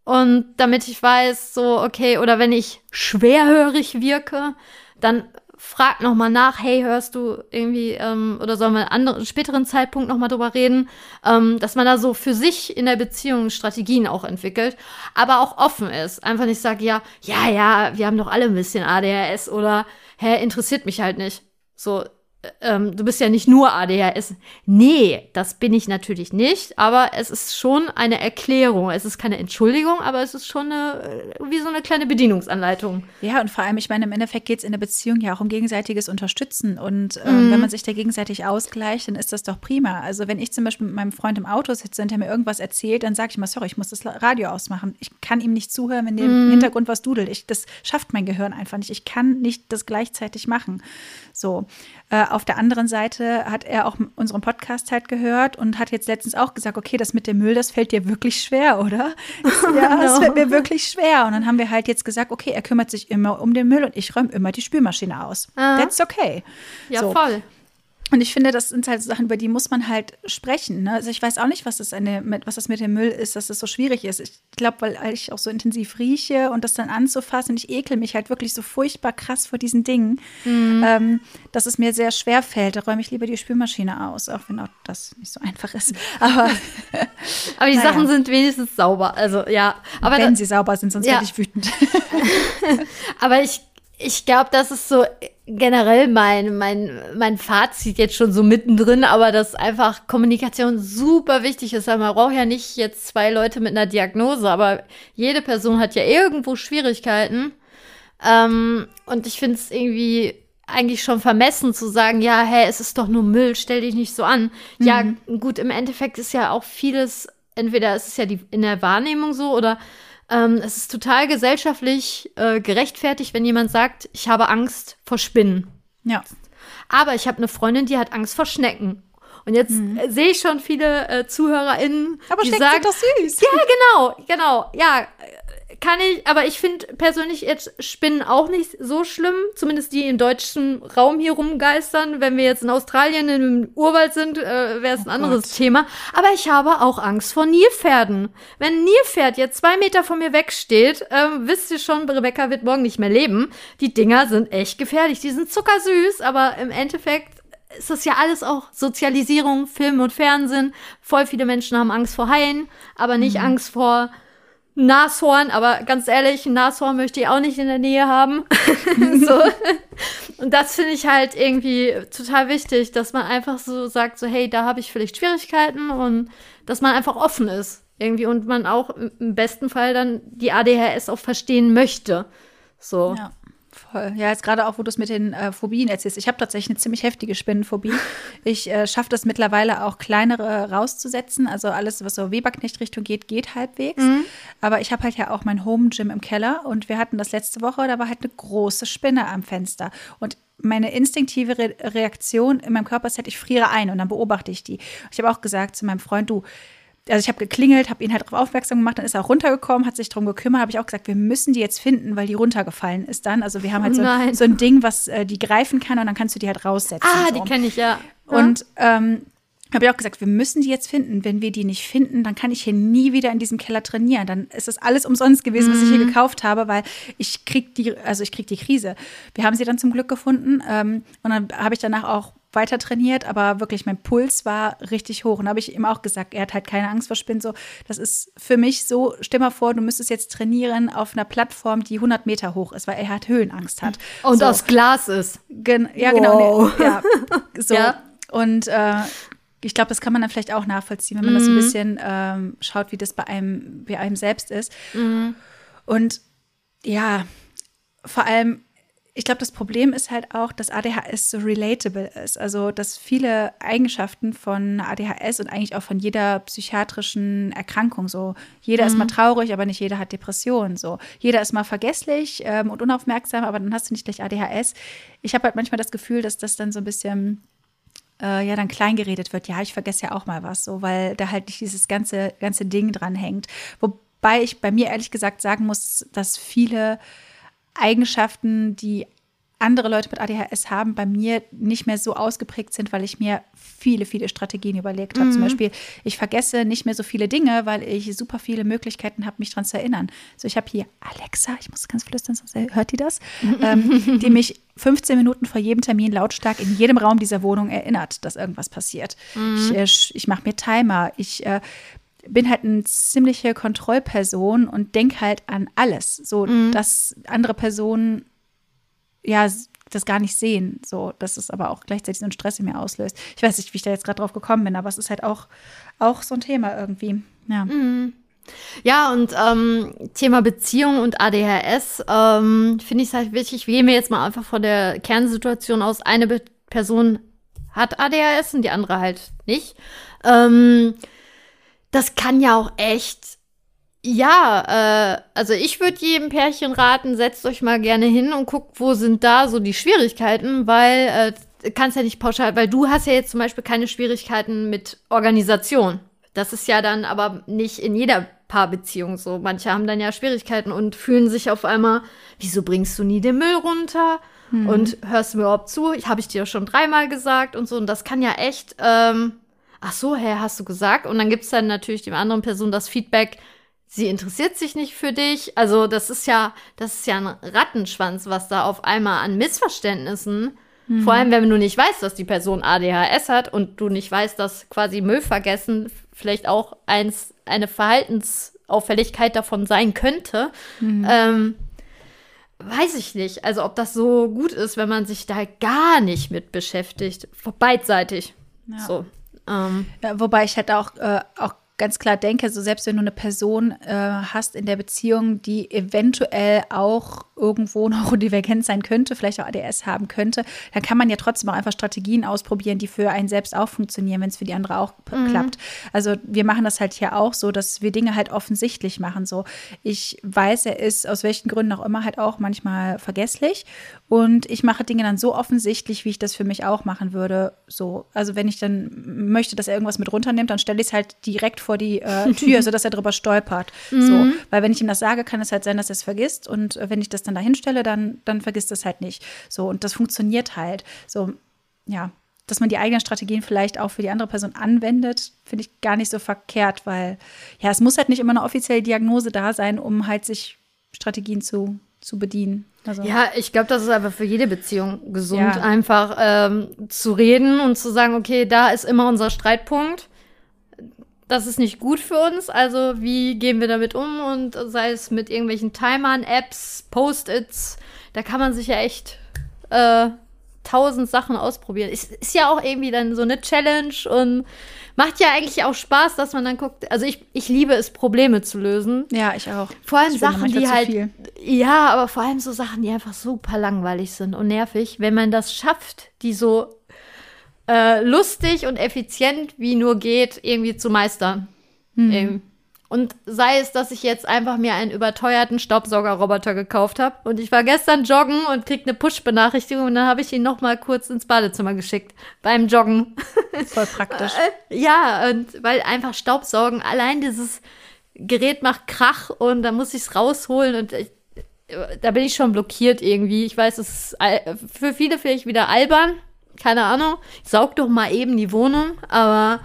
Und damit ich weiß, so, okay, oder wenn ich schwerhörig wirke, dann frag noch mal nach, hey, hörst du irgendwie, ähm, oder sollen wir einen anderen, späteren Zeitpunkt noch mal drüber reden, ähm, dass man da so für sich in der Beziehung Strategien auch entwickelt, aber auch offen ist. Einfach nicht sagt, ja, ja, ja, wir haben doch alle ein bisschen ADHS oder, hä, interessiert mich halt nicht. So, ähm, du bist ja nicht nur ADHS. Nee, das bin ich natürlich nicht, aber es ist schon eine Erklärung. Es ist keine Entschuldigung, aber es ist schon eine, äh, wie so eine kleine Bedienungsanleitung. Ja, und vor allem, ich meine, im Endeffekt geht es in der Beziehung ja auch um gegenseitiges Unterstützen. Und äh, mhm. wenn man sich da gegenseitig ausgleicht, dann ist das doch prima. Also wenn ich zum Beispiel mit meinem Freund im Auto sitze und er mir irgendwas erzählt, dann sage ich mal, sorry, ich muss das Radio ausmachen. Ich kann ihm nicht zuhören, wenn der mhm. im Hintergrund was dudelt. Ich, das schafft mein Gehirn einfach nicht. Ich kann nicht das gleichzeitig machen. So. Äh, auf der anderen Seite hat er auch unseren Podcast halt gehört und hat jetzt letztens auch gesagt, okay, das mit dem Müll, das fällt dir wirklich schwer, oder? ja, das fällt mir wirklich schwer. Und dann haben wir halt jetzt gesagt, okay, er kümmert sich immer um den Müll und ich räume immer die Spülmaschine aus. Aha. That's okay. Ja, so. voll. Und ich finde, das sind halt Sachen, über die muss man halt sprechen. Ne? Also ich weiß auch nicht, was das, eine, was das mit dem Müll ist, dass das so schwierig ist. Ich glaube, weil ich auch so intensiv rieche und das dann anzufassen, ich ekel mich halt wirklich so furchtbar krass vor diesen Dingen, mhm. ähm, dass es mir sehr schwer fällt. Da räume ich lieber die Spülmaschine aus, auch wenn auch das nicht so einfach ist. Aber, aber die naja. Sachen sind wenigstens sauber. Also ja. Aber wenn sie sauber sind, sonst ja. werde ich wütend. aber ich ich glaube, das ist so generell mein, mein, mein Fazit jetzt schon so mittendrin, aber dass einfach Kommunikation super wichtig ist. Man braucht ja nicht jetzt zwei Leute mit einer Diagnose, aber jede Person hat ja irgendwo Schwierigkeiten. Ähm, und ich finde es irgendwie eigentlich schon vermessen zu sagen, ja, hä, es ist doch nur Müll, stell dich nicht so an. Mhm. Ja, gut, im Endeffekt ist ja auch vieles, entweder ist es ja die, in der Wahrnehmung so oder ähm, es ist total gesellschaftlich äh, gerechtfertigt, wenn jemand sagt, ich habe Angst vor Spinnen. Ja. Aber ich habe eine Freundin, die hat Angst vor Schnecken. Und jetzt mhm. äh, sehe ich schon viele äh, ZuhörerInnen, Aber die Schnecken sagen, doch süß. Ja, genau, genau. Ja, kann ich, aber ich finde persönlich jetzt Spinnen auch nicht so schlimm, zumindest die im deutschen Raum hier rumgeistern. Wenn wir jetzt in Australien im Urwald sind, äh, wäre es ein oh anderes Gott. Thema. Aber ich habe auch Angst vor Nilpferden. Wenn ein Nilpferd jetzt zwei Meter von mir wegsteht, äh, wisst ihr schon, Rebecca wird morgen nicht mehr leben. Die Dinger sind echt gefährlich. Die sind zuckersüß, aber im Endeffekt ist das ja alles auch Sozialisierung, Film und Fernsehen. Voll viele Menschen haben Angst vor Haien, aber nicht mhm. Angst vor Nashorn, aber ganz ehrlich, ein Nashorn möchte ich auch nicht in der Nähe haben. so. Und das finde ich halt irgendwie total wichtig, dass man einfach so sagt, so hey, da habe ich vielleicht Schwierigkeiten und dass man einfach offen ist irgendwie und man auch im besten Fall dann die ADHS auch verstehen möchte. So. Ja. Voll. Ja, jetzt gerade auch, wo du es mit den äh, Phobien erzählst. Ich habe tatsächlich eine ziemlich heftige Spinnenphobie. Ich äh, schaffe das mittlerweile auch kleinere rauszusetzen. Also alles, was so Weberknecht-Richtung geht, geht halbwegs. Mhm. Aber ich habe halt ja auch mein Home-Gym im Keller und wir hatten das letzte Woche, da war halt eine große Spinne am Fenster. Und meine instinktive Re Reaktion in meinem Körper ist halt, ich friere ein und dann beobachte ich die. Ich habe auch gesagt zu meinem Freund, du, also ich habe geklingelt, habe ihn halt darauf aufmerksam gemacht, dann ist er auch runtergekommen, hat sich darum gekümmert, habe ich auch gesagt, wir müssen die jetzt finden, weil die runtergefallen ist dann. Also wir haben halt so, so ein Ding, was äh, die greifen kann und dann kannst du die halt raussetzen. Ah, so. die kenne ich ja. Und ähm, habe ich auch gesagt, wir müssen die jetzt finden. Wenn wir die nicht finden, dann kann ich hier nie wieder in diesem Keller trainieren. Dann ist das alles umsonst gewesen, was ich hier mhm. gekauft habe, weil ich krieg die, also ich krieg die Krise. Wir haben sie dann zum Glück gefunden ähm, und dann habe ich danach auch weiter trainiert, aber wirklich mein Puls war richtig hoch. Und da habe ich ihm auch gesagt, er hat halt keine Angst vor Spinnen. So, das ist für mich so, stell mal vor, du müsstest jetzt trainieren auf einer Plattform, die 100 Meter hoch ist, weil er halt Höhenangst hat. Und so. aus Glas ist. Gen ja, genau, wow. genau. Ja, so. Ja. Und äh, ich glaube, das kann man dann vielleicht auch nachvollziehen, wenn man mhm. das ein bisschen ähm, schaut, wie das bei einem, bei einem selbst ist. Mhm. Und ja, vor allem ich glaube, das Problem ist halt auch, dass ADHS so relatable ist. Also, dass viele Eigenschaften von ADHS und eigentlich auch von jeder psychiatrischen Erkrankung so, jeder mhm. ist mal traurig, aber nicht jeder hat Depressionen. So, jeder ist mal vergesslich ähm, und unaufmerksam, aber dann hast du nicht gleich ADHS. Ich habe halt manchmal das Gefühl, dass das dann so ein bisschen äh, ja dann kleingeredet wird. Ja, ich vergesse ja auch mal was, so, weil da halt nicht dieses ganze, ganze Ding dran hängt. Wobei ich bei mir ehrlich gesagt sagen muss, dass viele Eigenschaften, die andere Leute mit ADHS haben, bei mir nicht mehr so ausgeprägt sind, weil ich mir viele, viele Strategien überlegt habe. Mhm. Zum Beispiel, ich vergesse nicht mehr so viele Dinge, weil ich super viele Möglichkeiten habe, mich daran zu erinnern. So, ich habe hier Alexa, ich muss ganz flüstern, sonst hört die das, ähm, die mich 15 Minuten vor jedem Termin lautstark in jedem Raum dieser Wohnung erinnert, dass irgendwas passiert. Mhm. Ich, äh, ich mache mir Timer, ich äh, bin halt eine ziemliche Kontrollperson und denke halt an alles, so mhm. dass andere Personen ja, das gar nicht sehen. So, dass es aber auch gleichzeitig so einen Stress in mir auslöst. Ich weiß nicht, wie ich da jetzt gerade drauf gekommen bin, aber es ist halt auch, auch so ein Thema irgendwie. Ja. Mhm. Ja, und ähm, Thema Beziehung und ADHS ähm, finde ich es halt wichtig. Gehen wir jetzt mal einfach von der Kernsituation aus. Eine Be Person hat ADHS und die andere halt nicht. Ähm, das kann ja auch echt ja, äh, also ich würde jedem Pärchen raten, setzt euch mal gerne hin und guckt, wo sind da so die Schwierigkeiten, weil äh, kannst ja nicht pauschal, weil du hast ja jetzt zum Beispiel keine Schwierigkeiten mit Organisation. Das ist ja dann aber nicht in jeder Paarbeziehung so. Manche haben dann ja Schwierigkeiten und fühlen sich auf einmal, wieso bringst du nie den Müll runter? Mhm. Und hörst du mir überhaupt zu? Ich habe ich dir schon dreimal gesagt und so. Und das kann ja echt, ähm, ach so, hä, hast du gesagt? Und dann gibt's dann natürlich dem anderen Person das Feedback, sie interessiert sich nicht für dich. Also das ist ja, das ist ja ein Rattenschwanz, was da auf einmal an Missverständnissen, mhm. vor allem wenn du nicht weißt, dass die Person ADHS hat und du nicht weißt, dass quasi Müll vergessen vielleicht auch eins, eine Verhaltensauffälligkeit davon sein könnte. Mhm. Ähm, weiß ich nicht. Also ob das so gut ist, wenn man sich da gar nicht mit beschäftigt. Beidseitig. Ja. So. Ähm. Ja, wobei ich halt auch, äh, auch ganz klar denke, so selbst wenn du eine Person äh, hast in der Beziehung, die eventuell auch irgendwo neurodivergent sein könnte, vielleicht auch ADS haben könnte, dann kann man ja trotzdem auch einfach Strategien ausprobieren, die für einen selbst auch funktionieren, wenn es für die andere auch mhm. klappt. Also wir machen das halt hier auch so, dass wir Dinge halt offensichtlich machen. So, ich weiß, er ist aus welchen Gründen auch immer halt auch manchmal vergesslich und ich mache Dinge dann so offensichtlich, wie ich das für mich auch machen würde. So, also wenn ich dann möchte, dass er irgendwas mit runternimmt, dann stelle ich es halt direkt vor die äh, Tür, sodass er drüber stolpert. Mhm. So, weil wenn ich ihm das sage, kann es halt sein, dass er es vergisst und äh, wenn ich das dann da hinstelle, dann, dann vergisst es halt nicht. So, und das funktioniert halt. So, ja, dass man die eigenen Strategien vielleicht auch für die andere Person anwendet, finde ich gar nicht so verkehrt, weil ja, es muss halt nicht immer eine offizielle Diagnose da sein, um halt sich Strategien zu, zu bedienen. Also. Ja, ich glaube, das ist einfach für jede Beziehung gesund, ja. einfach ähm, zu reden und zu sagen, okay, da ist immer unser Streitpunkt das ist nicht gut für uns. Also wie gehen wir damit um? Und sei es mit irgendwelchen Timern, Apps, Post-its, da kann man sich ja echt äh, tausend Sachen ausprobieren. Ist, ist ja auch irgendwie dann so eine Challenge und macht ja eigentlich auch Spaß, dass man dann guckt. Also ich, ich liebe es, Probleme zu lösen. Ja, ich auch. Vor allem Sachen, die halt. Ja, aber vor allem so Sachen, die einfach super langweilig sind und nervig. Wenn man das schafft, die so äh, lustig und effizient wie nur geht irgendwie zu meistern. Mhm. Und sei es, dass ich jetzt einfach mir einen überteuerten Staubsaugerroboter gekauft habe und ich war gestern joggen und krieg eine Push-Benachrichtigung und dann habe ich ihn noch mal kurz ins Badezimmer geschickt beim Joggen. Voll praktisch. Äh, ja, und weil einfach Staubsaugen, allein dieses Gerät macht Krach und dann muss ich es rausholen und ich, da bin ich schon blockiert irgendwie. Ich weiß, es ist für viele vielleicht wieder albern, keine Ahnung, saug doch mal eben die Wohnung, aber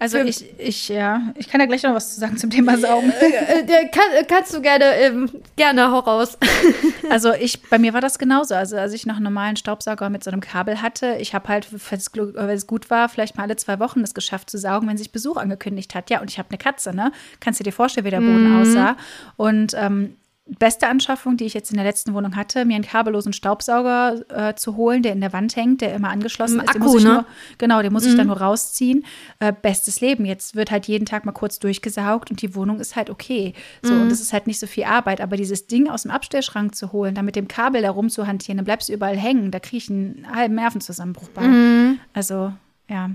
also ich, ich, ja, ich kann ja gleich noch was zu sagen zum Thema Saugen. Äh, äh, kann, kannst du gerne, ähm, gerne hau raus. also ich, bei mir war das genauso. Also als ich noch einen normalen Staubsauger mit so einem Kabel hatte, ich habe halt, wenn es gut war, vielleicht mal alle zwei Wochen es geschafft zu saugen, wenn sich Besuch angekündigt hat. Ja, und ich habe eine Katze, ne? Kannst du dir vorstellen, wie der Boden mhm. aussah? Und ähm, beste Anschaffung, die ich jetzt in der letzten Wohnung hatte, mir einen kabellosen Staubsauger äh, zu holen, der in der Wand hängt, der immer angeschlossen Im ist. Akku, ne? nur, genau, den muss mhm. ich dann nur rausziehen. Äh, bestes Leben. Jetzt wird halt jeden Tag mal kurz durchgesaugt und die Wohnung ist halt okay. So, mhm. und es ist halt nicht so viel Arbeit. Aber dieses Ding aus dem Abstellschrank zu holen, da mit dem Kabel da rumzuhantieren, dann bleibst du überall hängen. Da kriege ich einen halben Nervenzusammenbruch bei. Mhm. Also, ja.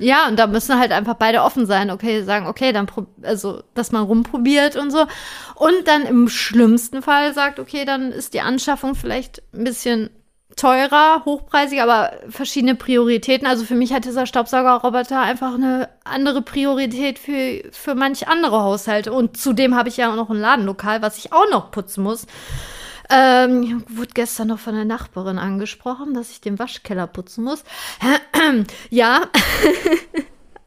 Ja, und da müssen halt einfach beide offen sein, okay, sagen, okay, dann, also, dass man rumprobiert und so. Und dann im schlimmsten Fall sagt, okay, dann ist die Anschaffung vielleicht ein bisschen teurer, hochpreisig, aber verschiedene Prioritäten. Also für mich hat dieser Staubsaugerroboter einfach eine andere Priorität für, für manch andere Haushalte. Und zudem habe ich ja auch noch ein Ladenlokal, was ich auch noch putzen muss. Ähm, wurde gestern noch von der Nachbarin angesprochen, dass ich den Waschkeller putzen muss. ja.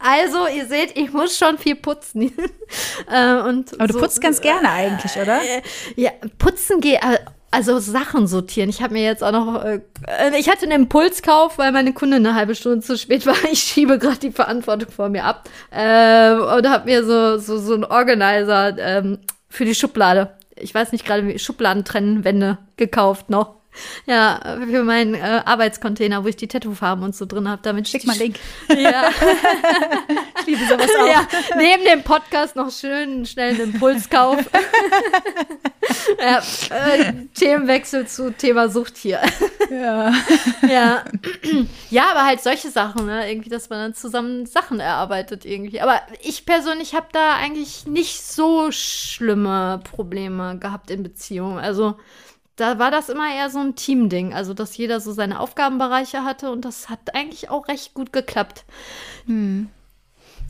Also, ihr seht, ich muss schon viel putzen. äh, und Aber du so, putzt ganz gerne eigentlich, oder? Äh, ja, putzen geht. Äh, also Sachen sortieren. Ich habe mir jetzt auch noch, äh, ich hatte einen Impulskauf, weil meine Kundin eine halbe Stunde zu spät war. Ich schiebe gerade die Verantwortung vor mir ab äh, und habe mir so so so einen Organizer ähm, für die Schublade. Ich weiß nicht gerade wie Schubladen trennen Wände gekauft noch. Ja, für meinen äh, Arbeitscontainer, wo ich die Tattoo-Farben und so drin habe. Damit Schick mal Link. Ja. ich liebe sowas auch. Ja, neben dem Podcast noch schön schnell einen Impulskauf. ja, äh, Themenwechsel zu Thema Sucht hier. Ja. ja. Ja, aber halt solche Sachen, ne? Irgendwie, dass man dann zusammen Sachen erarbeitet irgendwie. Aber ich persönlich habe da eigentlich nicht so schlimme Probleme gehabt in Beziehungen. Also da war das immer eher so ein Teamding, also dass jeder so seine Aufgabenbereiche hatte und das hat eigentlich auch recht gut geklappt. Hm.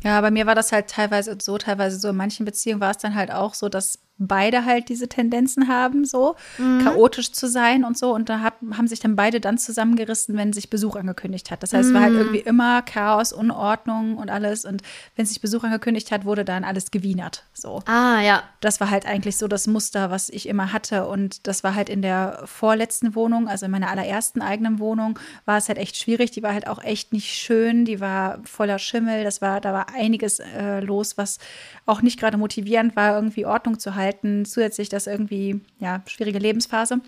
Ja, bei mir war das halt teilweise so, teilweise so. In manchen Beziehungen war es dann halt auch so, dass beide halt diese Tendenzen haben, so mhm. chaotisch zu sein und so. Und da hab, haben sich dann beide dann zusammengerissen, wenn sich Besuch angekündigt hat. Das heißt, mhm. es war halt mhm. irgendwie immer Chaos, Unordnung und alles. Und wenn sich Besuch angekündigt hat, wurde dann alles gewienert. So. Ah, ja. Das war halt eigentlich so das Muster, was ich immer hatte. Und das war halt in der vorletzten Wohnung, also in meiner allerersten eigenen Wohnung, war es halt echt schwierig. Die war halt auch echt nicht schön. Die war voller Schimmel. Das war, da war einiges äh, los, was auch nicht gerade motivierend war, irgendwie Ordnung zu halten. Zusätzlich das irgendwie, ja, schwierige Lebensphase.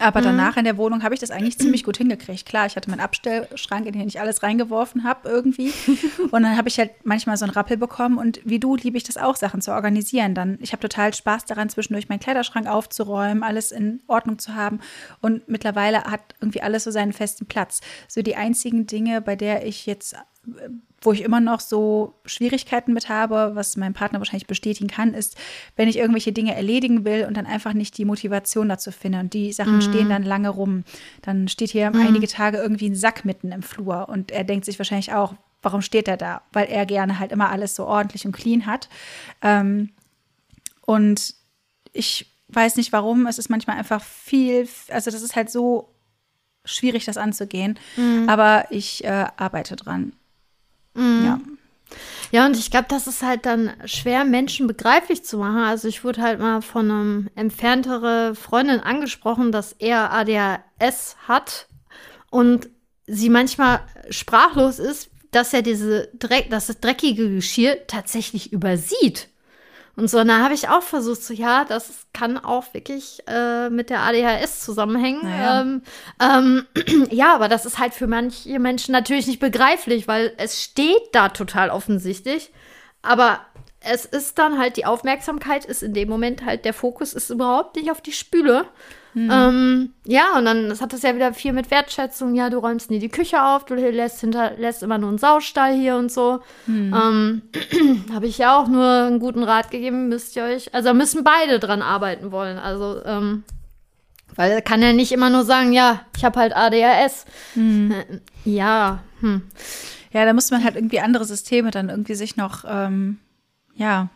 Aber mhm. danach in der Wohnung habe ich das eigentlich ziemlich gut hingekriegt. Klar, ich hatte meinen Abstellschrank, in den ich alles reingeworfen habe irgendwie. und dann habe ich halt manchmal so einen Rappel bekommen. Und wie du liebe ich das auch, Sachen zu organisieren. Dann, ich habe total Spaß daran, zwischendurch meinen Kleiderschrank aufzuräumen, alles in Ordnung zu haben. Und mittlerweile hat irgendwie alles so seinen festen Platz. So die einzigen Dinge, bei der ich jetzt wo ich immer noch so Schwierigkeiten mit habe, was mein Partner wahrscheinlich bestätigen kann, ist, wenn ich irgendwelche Dinge erledigen will und dann einfach nicht die Motivation dazu finde und die Sachen mhm. stehen dann lange rum. Dann steht hier mhm. einige Tage irgendwie ein Sack mitten im Flur und er denkt sich wahrscheinlich auch, warum steht er da? Weil er gerne halt immer alles so ordentlich und clean hat. Ähm, und ich weiß nicht warum, es ist manchmal einfach viel, also das ist halt so schwierig, das anzugehen. Mhm. Aber ich äh, arbeite dran. Mhm. Ja. Ja, und ich glaube, das ist halt dann schwer, Menschen begreiflich zu machen. Also ich wurde halt mal von einem entferntere Freundin angesprochen, dass er ADHS hat und sie manchmal sprachlos ist, dass er diese Dreck, dass das dreckige Geschirr tatsächlich übersieht. Und so, und da habe ich auch versucht, so, ja, das kann auch wirklich äh, mit der ADHS zusammenhängen. Naja. Ähm, ähm, ja, aber das ist halt für manche Menschen natürlich nicht begreiflich, weil es steht da total offensichtlich. Aber es ist dann halt, die Aufmerksamkeit ist in dem Moment halt, der Fokus ist überhaupt nicht auf die Spüle. Mhm. Ähm, ja, und dann das hat das ja wieder viel mit Wertschätzung. Ja, du räumst nie die Küche auf, du lässt, hinter, lässt immer nur einen Saustall hier und so. Mhm. Ähm, Habe ich ja auch nur einen guten Rat gegeben, müsst ihr euch. Also müssen beide dran arbeiten wollen. Also, ähm, weil er kann ja nicht immer nur sagen, ja, ich habe halt ADHS. Mhm. Ja. Hm. Ja, da muss man halt irgendwie andere Systeme dann irgendwie sich noch, ähm, ja,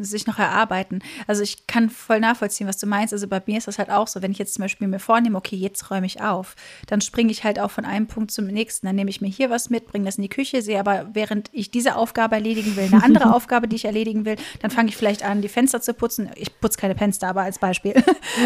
sich noch erarbeiten. Also ich kann voll nachvollziehen, was du meinst. Also bei mir ist das halt auch so, wenn ich jetzt zum Beispiel mir vornehme, okay, jetzt räume ich auf, dann springe ich halt auch von einem Punkt zum nächsten. Dann nehme ich mir hier was mit, bringe das in die Küche, sehe aber, während ich diese Aufgabe erledigen will, eine andere Aufgabe, die ich erledigen will, dann fange ich vielleicht an, die Fenster zu putzen. Ich putze keine Fenster, aber als Beispiel.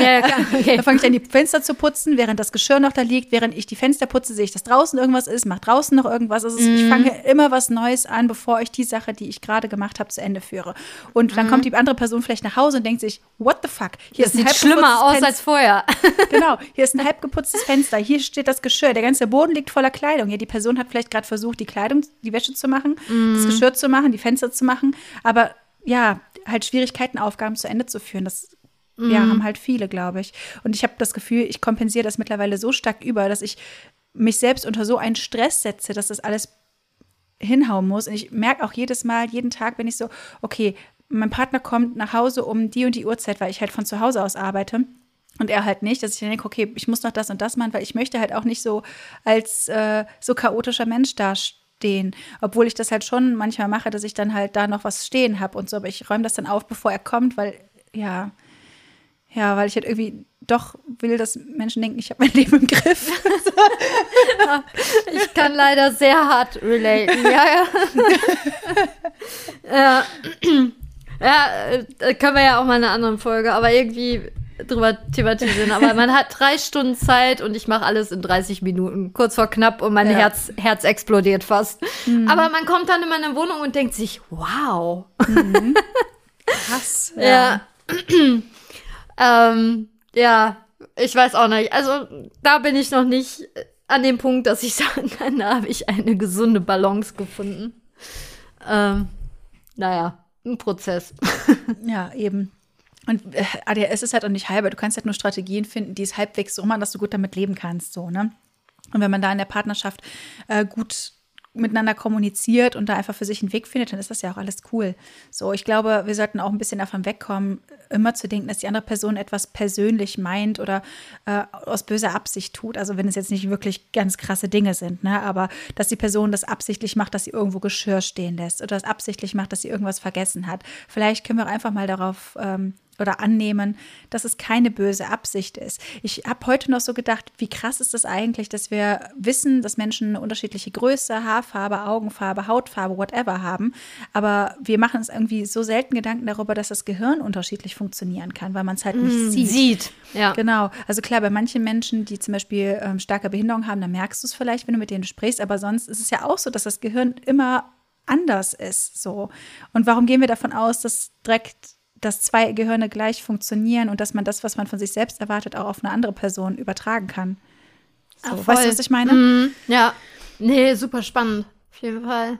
Ja, klar. Okay. dann fange ich an, die Fenster zu putzen, während das Geschirr noch da liegt. Während ich die Fenster putze, sehe ich, dass draußen irgendwas ist, mache draußen noch irgendwas. Also mhm. ich fange immer was Neues an, bevor ich die Sache, die ich gerade gemacht habe, zu Ende führe. Und dann mhm. kommt die andere Person vielleicht nach Hause und denkt sich, what the fuck? Hier das ist ein sieht schlimmer aus Fenster. als vorher. genau, hier ist ein halb geputztes Fenster, hier steht das Geschirr, der ganze Boden liegt voller Kleidung. Ja, die Person hat vielleicht gerade versucht, die Kleidung, die Wäsche zu machen, mm. das Geschirr zu machen, die Fenster zu machen, aber ja, halt Schwierigkeiten, Aufgaben zu Ende zu führen. Das mm. ja, haben halt viele, glaube ich. Und ich habe das Gefühl, ich kompensiere das mittlerweile so stark über, dass ich mich selbst unter so einen Stress setze, dass das alles hinhauen muss. Und ich merke auch jedes Mal, jeden Tag, wenn ich so, okay, mein Partner kommt nach Hause um die und die Uhrzeit, weil ich halt von zu Hause aus arbeite. Und er halt nicht, dass ich dann denke, okay, ich muss noch das und das machen, weil ich möchte halt auch nicht so als äh, so chaotischer Mensch dastehen. Obwohl ich das halt schon manchmal mache, dass ich dann halt da noch was stehen habe und so. Aber ich räume das dann auf, bevor er kommt, weil, ja, Ja, weil ich halt irgendwie doch will, dass Menschen denken, ich habe mein Leben im Griff. ich kann leider sehr hart relaten. Ja, ja. ja. Ja, äh, können wir ja auch mal in einer anderen Folge, aber irgendwie drüber thematisieren. Aber man hat drei Stunden Zeit und ich mache alles in 30 Minuten. Kurz vor knapp und mein ja. Herz, Herz explodiert fast. Mhm. Aber man kommt dann in meine Wohnung und denkt sich, wow. Mhm. Krass. Ja. ja. ähm, ja, ich weiß auch nicht. Also da bin ich noch nicht an dem Punkt, dass ich sagen kann, da habe ich eine gesunde Balance gefunden. Ähm, naja, ein Prozess. ja, eben. Und äh, ADHS ist halt auch nicht halber. Du kannst halt nur Strategien finden, die es halbwegs so machen, dass du gut damit leben kannst. So, ne? Und wenn man da in der Partnerschaft äh, gut miteinander kommuniziert und da einfach für sich einen Weg findet, dann ist das ja auch alles cool. So, ich glaube, wir sollten auch ein bisschen davon wegkommen, immer zu denken, dass die andere Person etwas persönlich meint oder äh, aus böser Absicht tut. Also wenn es jetzt nicht wirklich ganz krasse Dinge sind, ne? aber dass die Person das absichtlich macht, dass sie irgendwo Geschirr stehen lässt oder das absichtlich macht, dass sie irgendwas vergessen hat. Vielleicht können wir auch einfach mal darauf ähm, oder annehmen, dass es keine böse Absicht ist. Ich habe heute noch so gedacht, wie krass ist das eigentlich, dass wir wissen, dass Menschen eine unterschiedliche Größe, Haarfarbe, Augenfarbe, Hautfarbe, whatever haben, aber wir machen uns irgendwie so selten Gedanken darüber, dass das Gehirn unterschiedlich funktionieren kann, weil man es halt nicht mm, sieht. Sieht, ja. Genau. Also klar, bei manchen Menschen, die zum Beispiel ähm, starke Behinderung haben, da merkst du es vielleicht, wenn du mit denen sprichst, aber sonst ist es ja auch so, dass das Gehirn immer anders ist. So. Und warum gehen wir davon aus, dass direkt dass zwei Gehirne gleich funktionieren und dass man das, was man von sich selbst erwartet, auch auf eine andere Person übertragen kann. So, Ach, weißt du, was ich meine? Mm, ja. Nee, super spannend. Auf jeden Fall.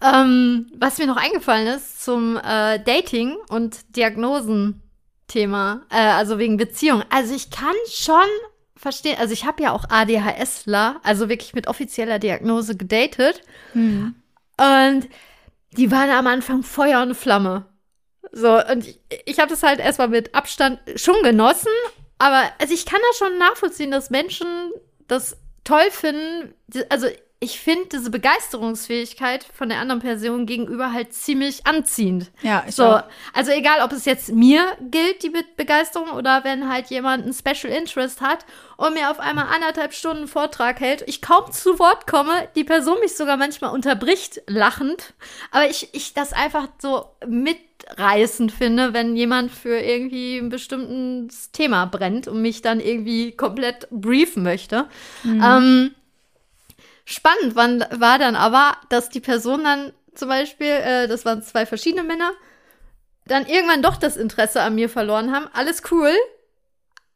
Ähm, was mir noch eingefallen ist zum äh, Dating und Diagnosen-Thema, äh, also wegen Beziehung. Also ich kann schon verstehen, also ich habe ja auch ADHSler, also wirklich mit offizieller Diagnose gedatet. Mhm. Und die waren am Anfang Feuer und Flamme. So, und ich, ich habe das halt erstmal mit Abstand schon genossen, aber also ich kann das schon nachvollziehen, dass Menschen das toll finden. Also ich finde diese Begeisterungsfähigkeit von der anderen Person gegenüber halt ziemlich anziehend. Ja, ich so. Auch. Also egal, ob es jetzt mir gilt, die Be Begeisterung, oder wenn halt jemand ein Special Interest hat und mir auf einmal anderthalb Stunden Vortrag hält, ich kaum zu Wort komme, die Person mich sogar manchmal unterbricht, lachend, aber ich, ich das einfach so mitreißend finde, wenn jemand für irgendwie ein bestimmtes Thema brennt und mich dann irgendwie komplett briefen möchte. Mhm. Ähm, Spannend war dann aber, dass die Person dann zum Beispiel, äh, das waren zwei verschiedene Männer, dann irgendwann doch das Interesse an mir verloren haben. Alles cool,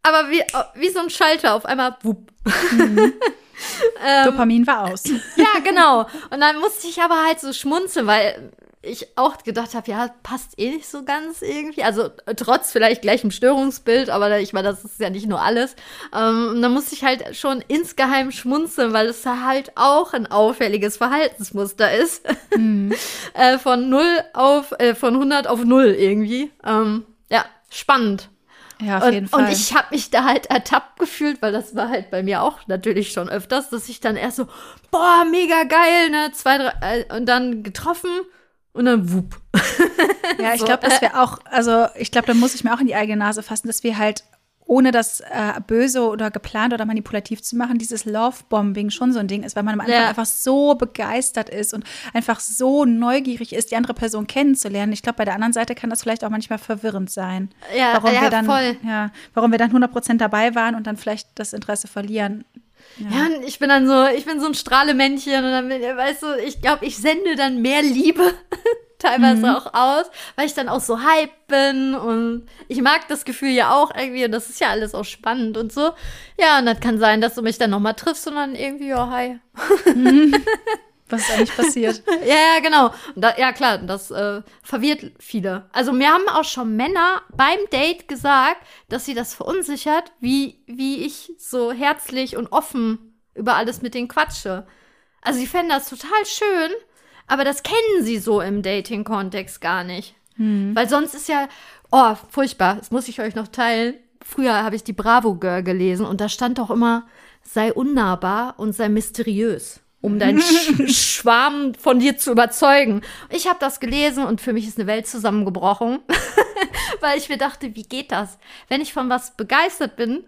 aber wie, wie so ein Schalter auf einmal, wupp. Mhm. ähm, Dopamin war aus. ja, genau. Und dann musste ich aber halt so schmunzeln, weil ich auch gedacht habe, ja, passt eh nicht so ganz irgendwie. Also trotz vielleicht gleichem Störungsbild, aber ich meine, das ist ja nicht nur alles. Ähm, und da musste ich halt schon insgeheim schmunzeln, weil es halt auch ein auffälliges Verhaltensmuster ist. Mhm. äh, von 0 auf, äh, von 100 auf 0 irgendwie. Ähm, ja, spannend. Ja, auf jeden Fall. Und ich habe mich da halt ertappt gefühlt, weil das war halt bei mir auch natürlich schon öfters, dass ich dann erst so, boah, mega geil, ne, zwei, drei, äh, und dann getroffen und dann wupp. Ja, ich glaube, dass wir auch, also ich glaube, da muss ich mir auch in die eigene Nase fassen, dass wir halt ohne das äh, böse oder geplant oder manipulativ zu machen, dieses Love-Bombing schon so ein Ding ist, weil man am Anfang ja. einfach so begeistert ist und einfach so neugierig ist, die andere Person kennenzulernen. Ich glaube, bei der anderen Seite kann das vielleicht auch manchmal verwirrend sein. Ja, warum ja, wir dann, voll. Ja, warum wir dann 100 Prozent dabei waren und dann vielleicht das Interesse verlieren. Ja. ja, ich bin dann so, ich bin so ein Strahlemännchen und dann, weißt du, ich glaube, ich sende dann mehr Liebe teilweise mhm. auch aus, weil ich dann auch so hype bin und ich mag das Gefühl ja auch irgendwie und das ist ja alles auch spannend und so. Ja, und das kann sein, dass du mich dann nochmal triffst und dann irgendwie, ja, hi. Mhm. Was ist eigentlich passiert? ja, ja, genau. Da, ja, klar, das äh, verwirrt viele. Also mir haben auch schon Männer beim Date gesagt, dass sie das verunsichert, wie, wie ich so herzlich und offen über alles mit denen quatsche. Also sie fänden das total schön, aber das kennen sie so im Dating-Kontext gar nicht. Hm. Weil sonst ist ja, oh, furchtbar, das muss ich euch noch teilen. Früher habe ich die Bravo Girl gelesen und da stand doch immer, sei unnahbar und sei mysteriös um deinen Sch Schwarm von dir zu überzeugen. Ich habe das gelesen und für mich ist eine Welt zusammengebrochen. weil ich mir dachte, wie geht das? Wenn ich von was begeistert bin,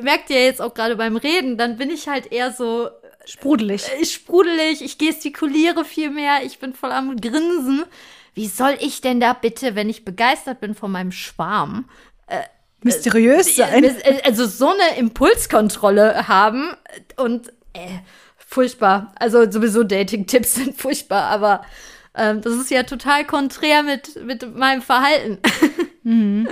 merkt ihr jetzt auch gerade beim Reden, dann bin ich halt eher so Sprudelig. äh, sprudelig, ich gestikuliere viel mehr, ich bin voll am Grinsen. Wie soll ich denn da bitte, wenn ich begeistert bin von meinem Schwarm, Mysteriös sein. äh, also so eine Impulskontrolle haben und äh, furchtbar. Also sowieso Dating-Tipps sind furchtbar, aber ähm, das ist ja total konträr mit, mit meinem Verhalten.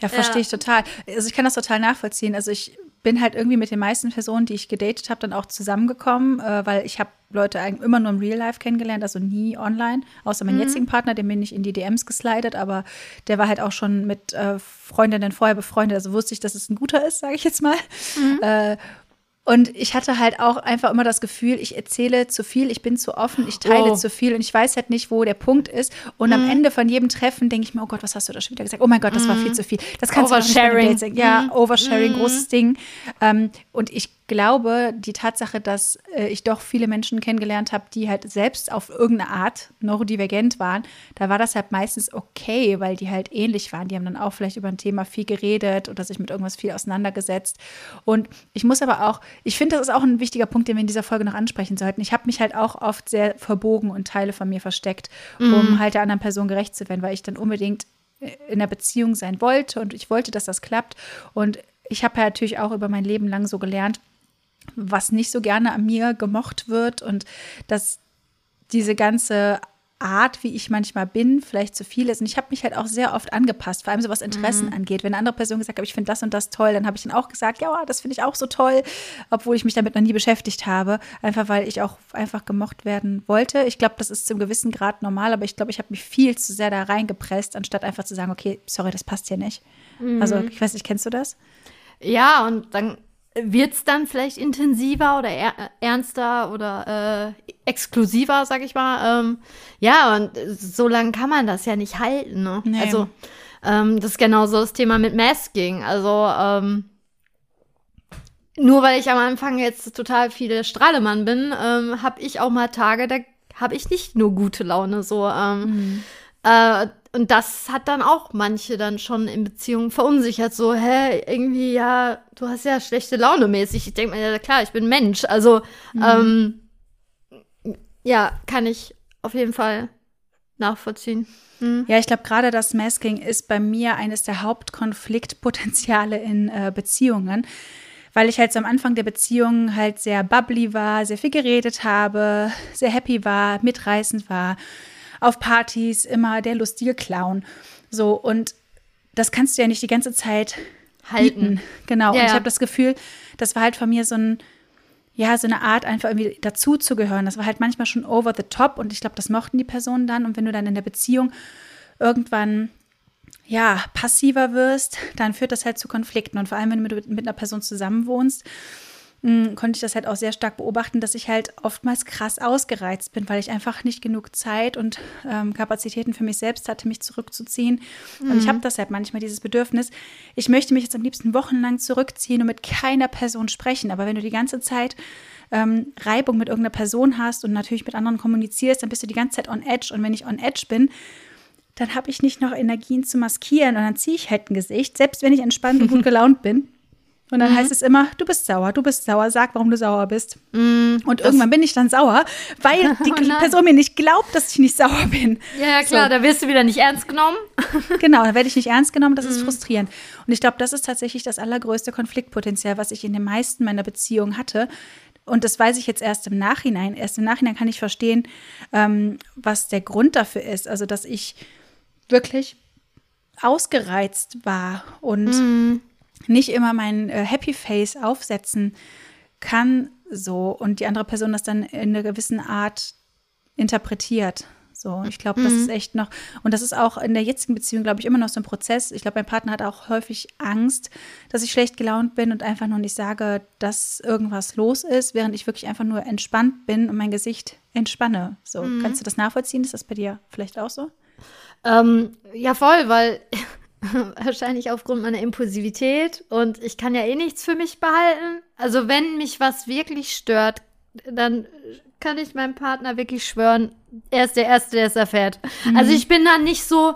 Ja, verstehe Ja. ich total. Also ich kann das total nachvollziehen. Also ich bin halt irgendwie mit den meisten Personen, die ich gedatet habe, dann auch zusammengekommen, äh, weil ich habe Leute eigentlich immer nur im Real Life kennengelernt, also nie online. Außer meinen jetzigen Partner, den bin ich in die DMs geslidet, aber der war halt auch schon mit äh, Freundinnen vorher befreundet. Also wusste ich, dass es ein guter ist, sage ich jetzt mal. Äh, und ich hatte halt auch einfach immer das Gefühl, ich erzähle zu viel, ich bin zu offen, ich teile Oh. zu viel und ich weiß halt nicht, wo der Punkt ist. Und am Ende von jedem Treffen denke ich mir, oh Gott, was hast du da schon wieder gesagt? Oh mein Gott, das war viel zu viel. Das kannst du doch nicht sagen. Ja, Mhm. Oversharing, großes Ding. Ähm, und ich glaube, die Tatsache, dass äh, ich doch viele Menschen kennengelernt habe, die halt selbst auf irgendeine Art neurodivergent waren, da war das halt meistens okay, weil die halt ähnlich waren. Die haben dann auch vielleicht über ein Thema viel geredet oder sich mit irgendwas viel auseinandergesetzt. Und ich muss aber auch, ich finde, das ist auch ein wichtiger Punkt, den wir in dieser Folge noch ansprechen sollten. Ich habe mich halt auch oft sehr verbogen und Teile von mir versteckt, um halt der anderen Person gerecht zu werden, weil ich dann unbedingt in der Beziehung sein wollte und ich wollte, dass das klappt. Und ich habe ja natürlich auch über mein Leben lang so gelernt, was nicht so gerne an mir gemocht wird und dass diese ganze Art, wie ich manchmal bin, vielleicht zu viel ist. Und ich habe mich halt auch sehr oft angepasst, vor allem so was Interessen angeht. Wenn eine andere Person gesagt hat, ich finde das und das toll, dann habe ich dann auch gesagt, ja, das finde ich auch so toll, obwohl ich mich damit noch nie beschäftigt habe. Einfach weil ich auch einfach gemocht werden wollte. Ich glaube, das ist zum gewissen Grad normal, aber ich glaube, ich habe mich viel zu sehr da reingepresst, anstatt einfach zu sagen, okay, sorry, das passt hier nicht. Also, ich weiß nicht, kennst du das? Ja, und dann wird es dann vielleicht intensiver oder er ernster oder äh, exklusiver, sag ich mal. Ähm, ja, und so lange kann man das ja nicht halten. Ne? Nee. Also, ähm, das ist genauso das Thema mit Masking. Also, ähm, nur weil ich am Anfang jetzt total viele Strahlemann bin, ähm, habe ich auch mal Tage, da habe ich nicht nur gute Laune. So, ähm, äh, und das hat dann auch manche dann schon in Beziehungen verunsichert. So, hä, irgendwie, ja, du hast ja schlechte Laune mäßig. Ich denke mir, ja klar, ich bin Mensch. Also, ähm, ja, kann ich auf jeden Fall nachvollziehen. Hm. Ja, ich glaube, gerade das Masking ist bei mir eines der Hauptkonfliktpotenziale in äh, Beziehungen, weil ich halt so am Anfang der Beziehung halt sehr bubbly war, sehr viel geredet habe, sehr happy war, mitreißend war, auf Partys immer der lustige Clown. So, und das kannst du ja nicht die ganze Zeit Halten. bieten. Genau. Ja, und ich habe das Gefühl, das war halt von mir so ein, ja, so eine Art, einfach irgendwie dazu zu gehören. Das war halt manchmal schon over the top und ich glaube, das mochten die Personen dann. Und wenn du dann in der Beziehung irgendwann ja, passiver wirst, dann führt das halt zu Konflikten. Und vor allem, wenn du mit, mit einer Person zusammenwohnst, mh, konnte ich das halt auch sehr stark beobachten, dass ich halt oftmals krass ausgereizt bin, weil ich einfach nicht genug Zeit und ähm, Kapazitäten für mich selbst hatte, mich zurückzuziehen. Und ich habe das halt manchmal, dieses Bedürfnis, ich möchte mich jetzt am liebsten wochenlang zurückziehen und mit keiner Person sprechen. Aber wenn du die ganze Zeit ähm, Reibung mit irgendeiner Person hast und natürlich mit anderen kommunizierst, dann bist du die ganze Zeit on edge. Und wenn ich on edge bin, dann habe ich nicht noch Energien zu maskieren und dann ziehe ich halt ein Gesicht, selbst wenn ich entspannt und gut gelaunt bin. Und dann heißt es immer, du bist sauer, du bist sauer, sag, warum du sauer bist. und irgendwann bin ich dann sauer, weil die Oh. Person mir nicht glaubt, dass ich nicht sauer bin. Ja, ja, klar, So. da wirst du wieder nicht ernst genommen. Genau, dann werde ich nicht ernst genommen, das ist Mhm. frustrierend. Und ich glaube, das ist tatsächlich das allergrößte Konfliktpotenzial, was ich in den meisten meiner Beziehungen hatte. Und das weiß ich jetzt erst im Nachhinein. Erst im Nachhinein kann ich verstehen, ähm, was der Grund dafür ist. Also, dass ich wirklich ausgereizt war und Mhm. Nicht immer mein äh, Happy Face aufsetzen kann so und die andere Person das dann in einer gewissen Art interpretiert. So, ich glaube, das ist echt noch, und das ist auch in der jetzigen Beziehung, glaube ich, immer noch so ein Prozess. Ich glaube, mein Partner hat auch häufig Angst, dass ich schlecht gelaunt bin und einfach nur nicht sage, dass irgendwas los ist, während ich wirklich einfach nur entspannt bin und mein Gesicht entspanne. So, kannst du das nachvollziehen? Ist das bei dir vielleicht auch so? Ähm, ja, voll, weil wahrscheinlich aufgrund meiner Impulsivität und ich kann ja eh nichts für mich behalten. Also wenn mich was wirklich stört, dann kann ich meinem Partner wirklich schwören, er ist der Erste, der es erfährt. Also ich bin dann nicht so,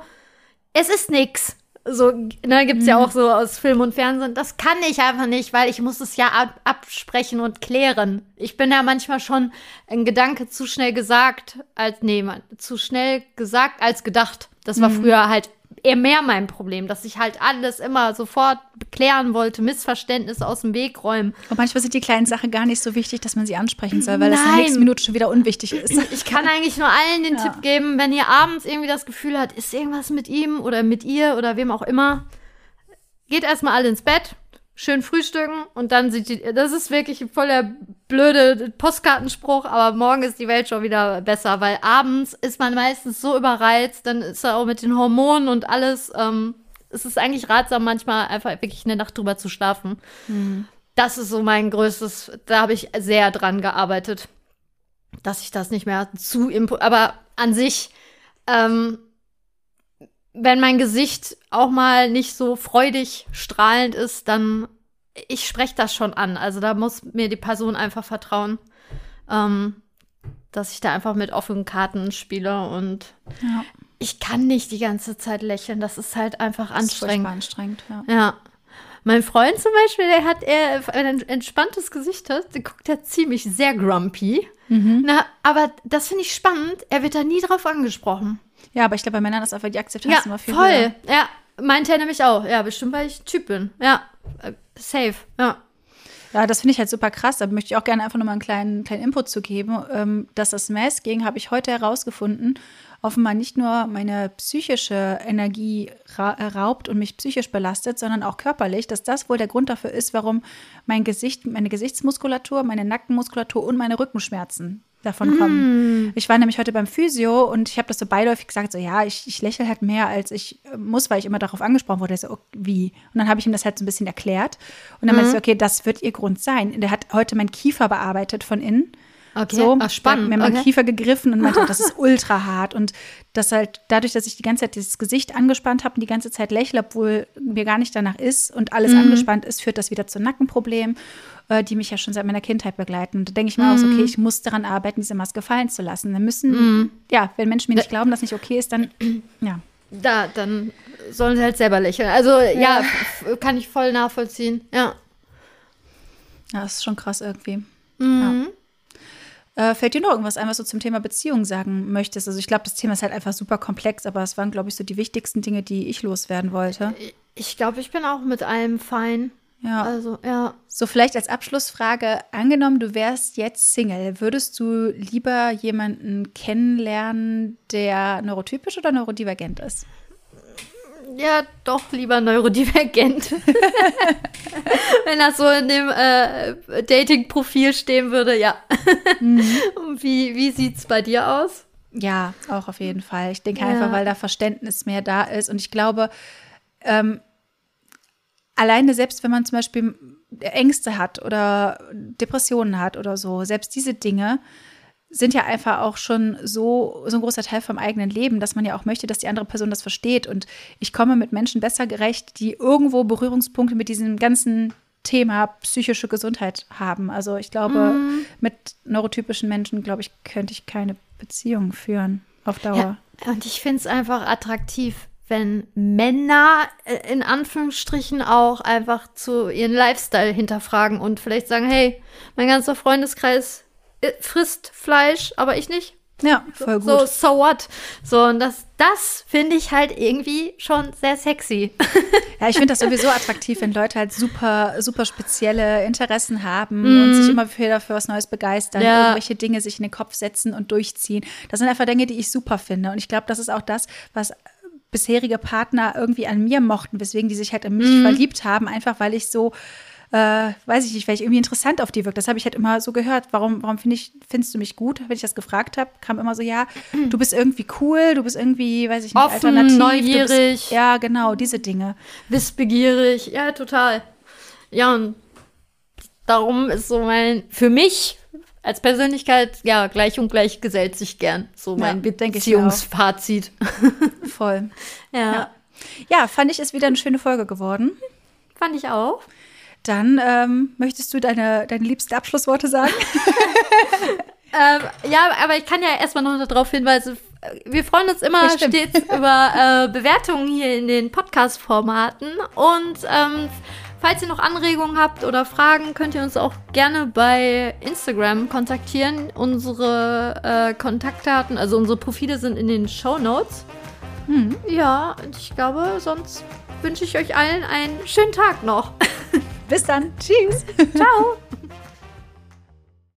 es ist nix. so, ne, gibt's ja auch so aus Film und Fernsehen. Das kann ich einfach nicht, weil ich muss es ja ab absprechen und klären. Ich bin ja manchmal schon ein Gedanke zu schnell gesagt, als, nee, man, zu schnell gesagt als gedacht. Das war früher halt eher mehr mein Problem, dass ich halt alles immer sofort klären wollte, Missverständnisse aus dem Weg räumen. Und manchmal sind die kleinen Sachen gar nicht so wichtig, dass man sie ansprechen soll, weil das in der Nein. nächsten Minute schon wieder unwichtig ist. Ich kann eigentlich nur allen den Tipp geben, wenn ihr abends irgendwie das Gefühl habt, ist irgendwas mit ihm oder mit ihr oder wem auch immer, geht erstmal alle ins Bett, schön frühstücken und dann sieht die, das ist wirklich voll der blöde Postkartenspruch, aber morgen ist die Welt schon wieder besser, weil abends ist man meistens so überreizt, dann ist er auch mit den Hormonen und alles, ähm, es ist eigentlich ratsam, manchmal einfach wirklich eine Nacht drüber zu schlafen. Das ist so mein größtes, da habe ich sehr dran gearbeitet dass ich das nicht mehr zu aber an sich ähm, wenn mein Gesicht auch mal nicht so freudig strahlend ist, dann ich spreche das schon an. Also da muss mir die Person einfach vertrauen, ähm, dass ich da einfach mit offenen Karten spiele und Ja, ich kann nicht die ganze Zeit lächeln. Das ist halt einfach das ist furchtbar anstrengend. anstrengend, ja. Ja. Mein Freund zum Beispiel, der hat eher ein entspanntes Gesicht hat, der guckt ja ziemlich sehr grumpy. Na, aber das finde ich spannend. Er wird da nie drauf angesprochen. Ja, aber ich glaube, bei Männern ist einfach die Akzeptanz Ja, immer viel voll. höher. Ja, meinte er nämlich auch. Ja, bestimmt, weil ich Typ bin. Ja, äh, safe. Ja. Ja, das finde ich halt super krass. Da möchte ich auch gerne einfach nochmal einen kleinen, kleinen Input zu geben. Ähm, dass das Masking, habe ich heute herausgefunden, offenbar nicht nur meine psychische Energie ra äh, raubt und mich psychisch belastet, sondern auch körperlich, dass das wohl der Grund dafür ist, warum mein Gesicht, meine Gesichtsmuskulatur, meine Nackenmuskulatur und meine Rückenschmerzen davon kommen. Ich war nämlich heute beim Physio und ich habe das so beiläufig gesagt, so ja, ich, ich lächle halt mehr, als ich äh, muss, weil ich immer darauf angesprochen wurde. So, oh, wie? Und dann habe ich ihm das halt so ein bisschen erklärt. Und dann meinte ich, so, okay, das wird ihr Grund sein. Der hat heute meinen Kiefer bearbeitet von innen. Okay, So, Ach, spannend. Hat mir meinen okay. Kiefer gegriffen und meinte, das ist ultra hart. Und das halt dadurch, dass ich die ganze Zeit dieses Gesicht angespannt habe und die ganze Zeit lächle, obwohl mir gar nicht danach ist und alles Mhm. angespannt ist, führt das wieder zu Nackenproblemen, äh, die mich ja schon seit meiner Kindheit begleiten. Und da denke ich mir auch so, okay, Mhm. ich muss daran arbeiten, diese Maske fallen zu lassen. Dann müssen, ja, wenn Menschen mir nicht glauben, dass nicht okay ist, dann, ja. Da, dann sollen sie halt selber lächeln. Also, ja, f- kann ich voll nachvollziehen. Ja. Ja, das ist schon krass irgendwie. Mhm. Äh, fällt dir noch irgendwas ein, was du zum Thema Beziehung sagen möchtest? Also ich glaube, das Thema ist halt einfach super komplex, aber es waren, glaube ich, so die wichtigsten Dinge, die ich loswerden wollte. Ich glaube, ich bin auch mit allem fein. Ja. Also, ja. So vielleicht als Abschlussfrage, angenommen, du wärst jetzt Single, würdest du lieber jemanden kennenlernen, der neurotypisch oder neurodivergent ist? Ja, doch lieber neurodivergent. Wenn das so in dem äh, Dating-Profil stehen würde, ja. Und wie, wie sieht's bei dir aus? Ja, auch auf jeden Fall. Ich denke Ja. einfach, weil da Verständnis mehr da ist. Und ich glaube, ähm, alleine selbst wenn man zum Beispiel Ängste hat oder Depressionen hat oder so, selbst diese Dinge sind ja einfach auch schon so, so ein großer Teil vom eigenen Leben, dass man ja auch möchte, dass die andere Person das versteht. Und ich komme mit Menschen besser gerecht, die irgendwo Berührungspunkte mit diesem ganzen Thema psychische Gesundheit haben. Also ich glaube, mit neurotypischen Menschen, glaube ich, könnte ich keine Beziehung führen auf Dauer. Ja, und ich finde es einfach attraktiv, wenn Männer äh, in Anführungsstrichen auch einfach zu ihren Lifestyle hinterfragen und vielleicht sagen, hey, mein ganzer Freundeskreis äh, frisst Fleisch, aber ich nicht. Ja, voll gut. So, so what? So, und das, das finde ich halt irgendwie schon sehr sexy. Ja, ich finde das sowieso attraktiv, wenn Leute halt super, super spezielle Interessen haben und sich immer wieder für was Neues begeistern, Ja. irgendwelche Dinge sich in den Kopf setzen und durchziehen. Das sind einfach Dinge, die ich super finde. Und ich glaube, das ist auch das, was bisherige Partner irgendwie an mir mochten, weswegen die sich halt in mich verliebt haben, einfach weil ich so äh, weiß ich nicht, weil ich irgendwie interessant auf die wirke. Das habe ich halt immer so gehört. Warum, warum find ich, findest du mich gut? Wenn ich das gefragt habe, kam immer so, ja, du bist irgendwie cool, du bist irgendwie, weiß ich nicht, Offen, alternativ. Neugierig. Bist, ja, genau, diese Dinge. Wissbegierig, ja, total. Ja, und darum ist so mein, für mich als Persönlichkeit, ja, gleich und gleich gesellt sich gern. So mein Ja. Beziehungsfazit. Voll. ja, Ja, fand ich, ist wieder eine schöne Folge geworden. fand ich auch. Dann ähm, möchtest du deine, deine liebsten Abschlussworte sagen? Ähm, ja, aber ich kann ja erstmal noch darauf hinweisen, wir freuen uns immer Ja, stets über äh, Bewertungen hier in den Podcast-Formaten. Und ähm, falls ihr noch Anregungen habt oder Fragen, könnt ihr uns auch gerne bei Instagram kontaktieren. Unsere äh, Kontaktdaten, also unsere Profile sind in den Show Notes. Hm. Ja, ich glaube, sonst wünsche ich euch allen einen schönen Tag noch. Bis dann. Tschüss. Ciao!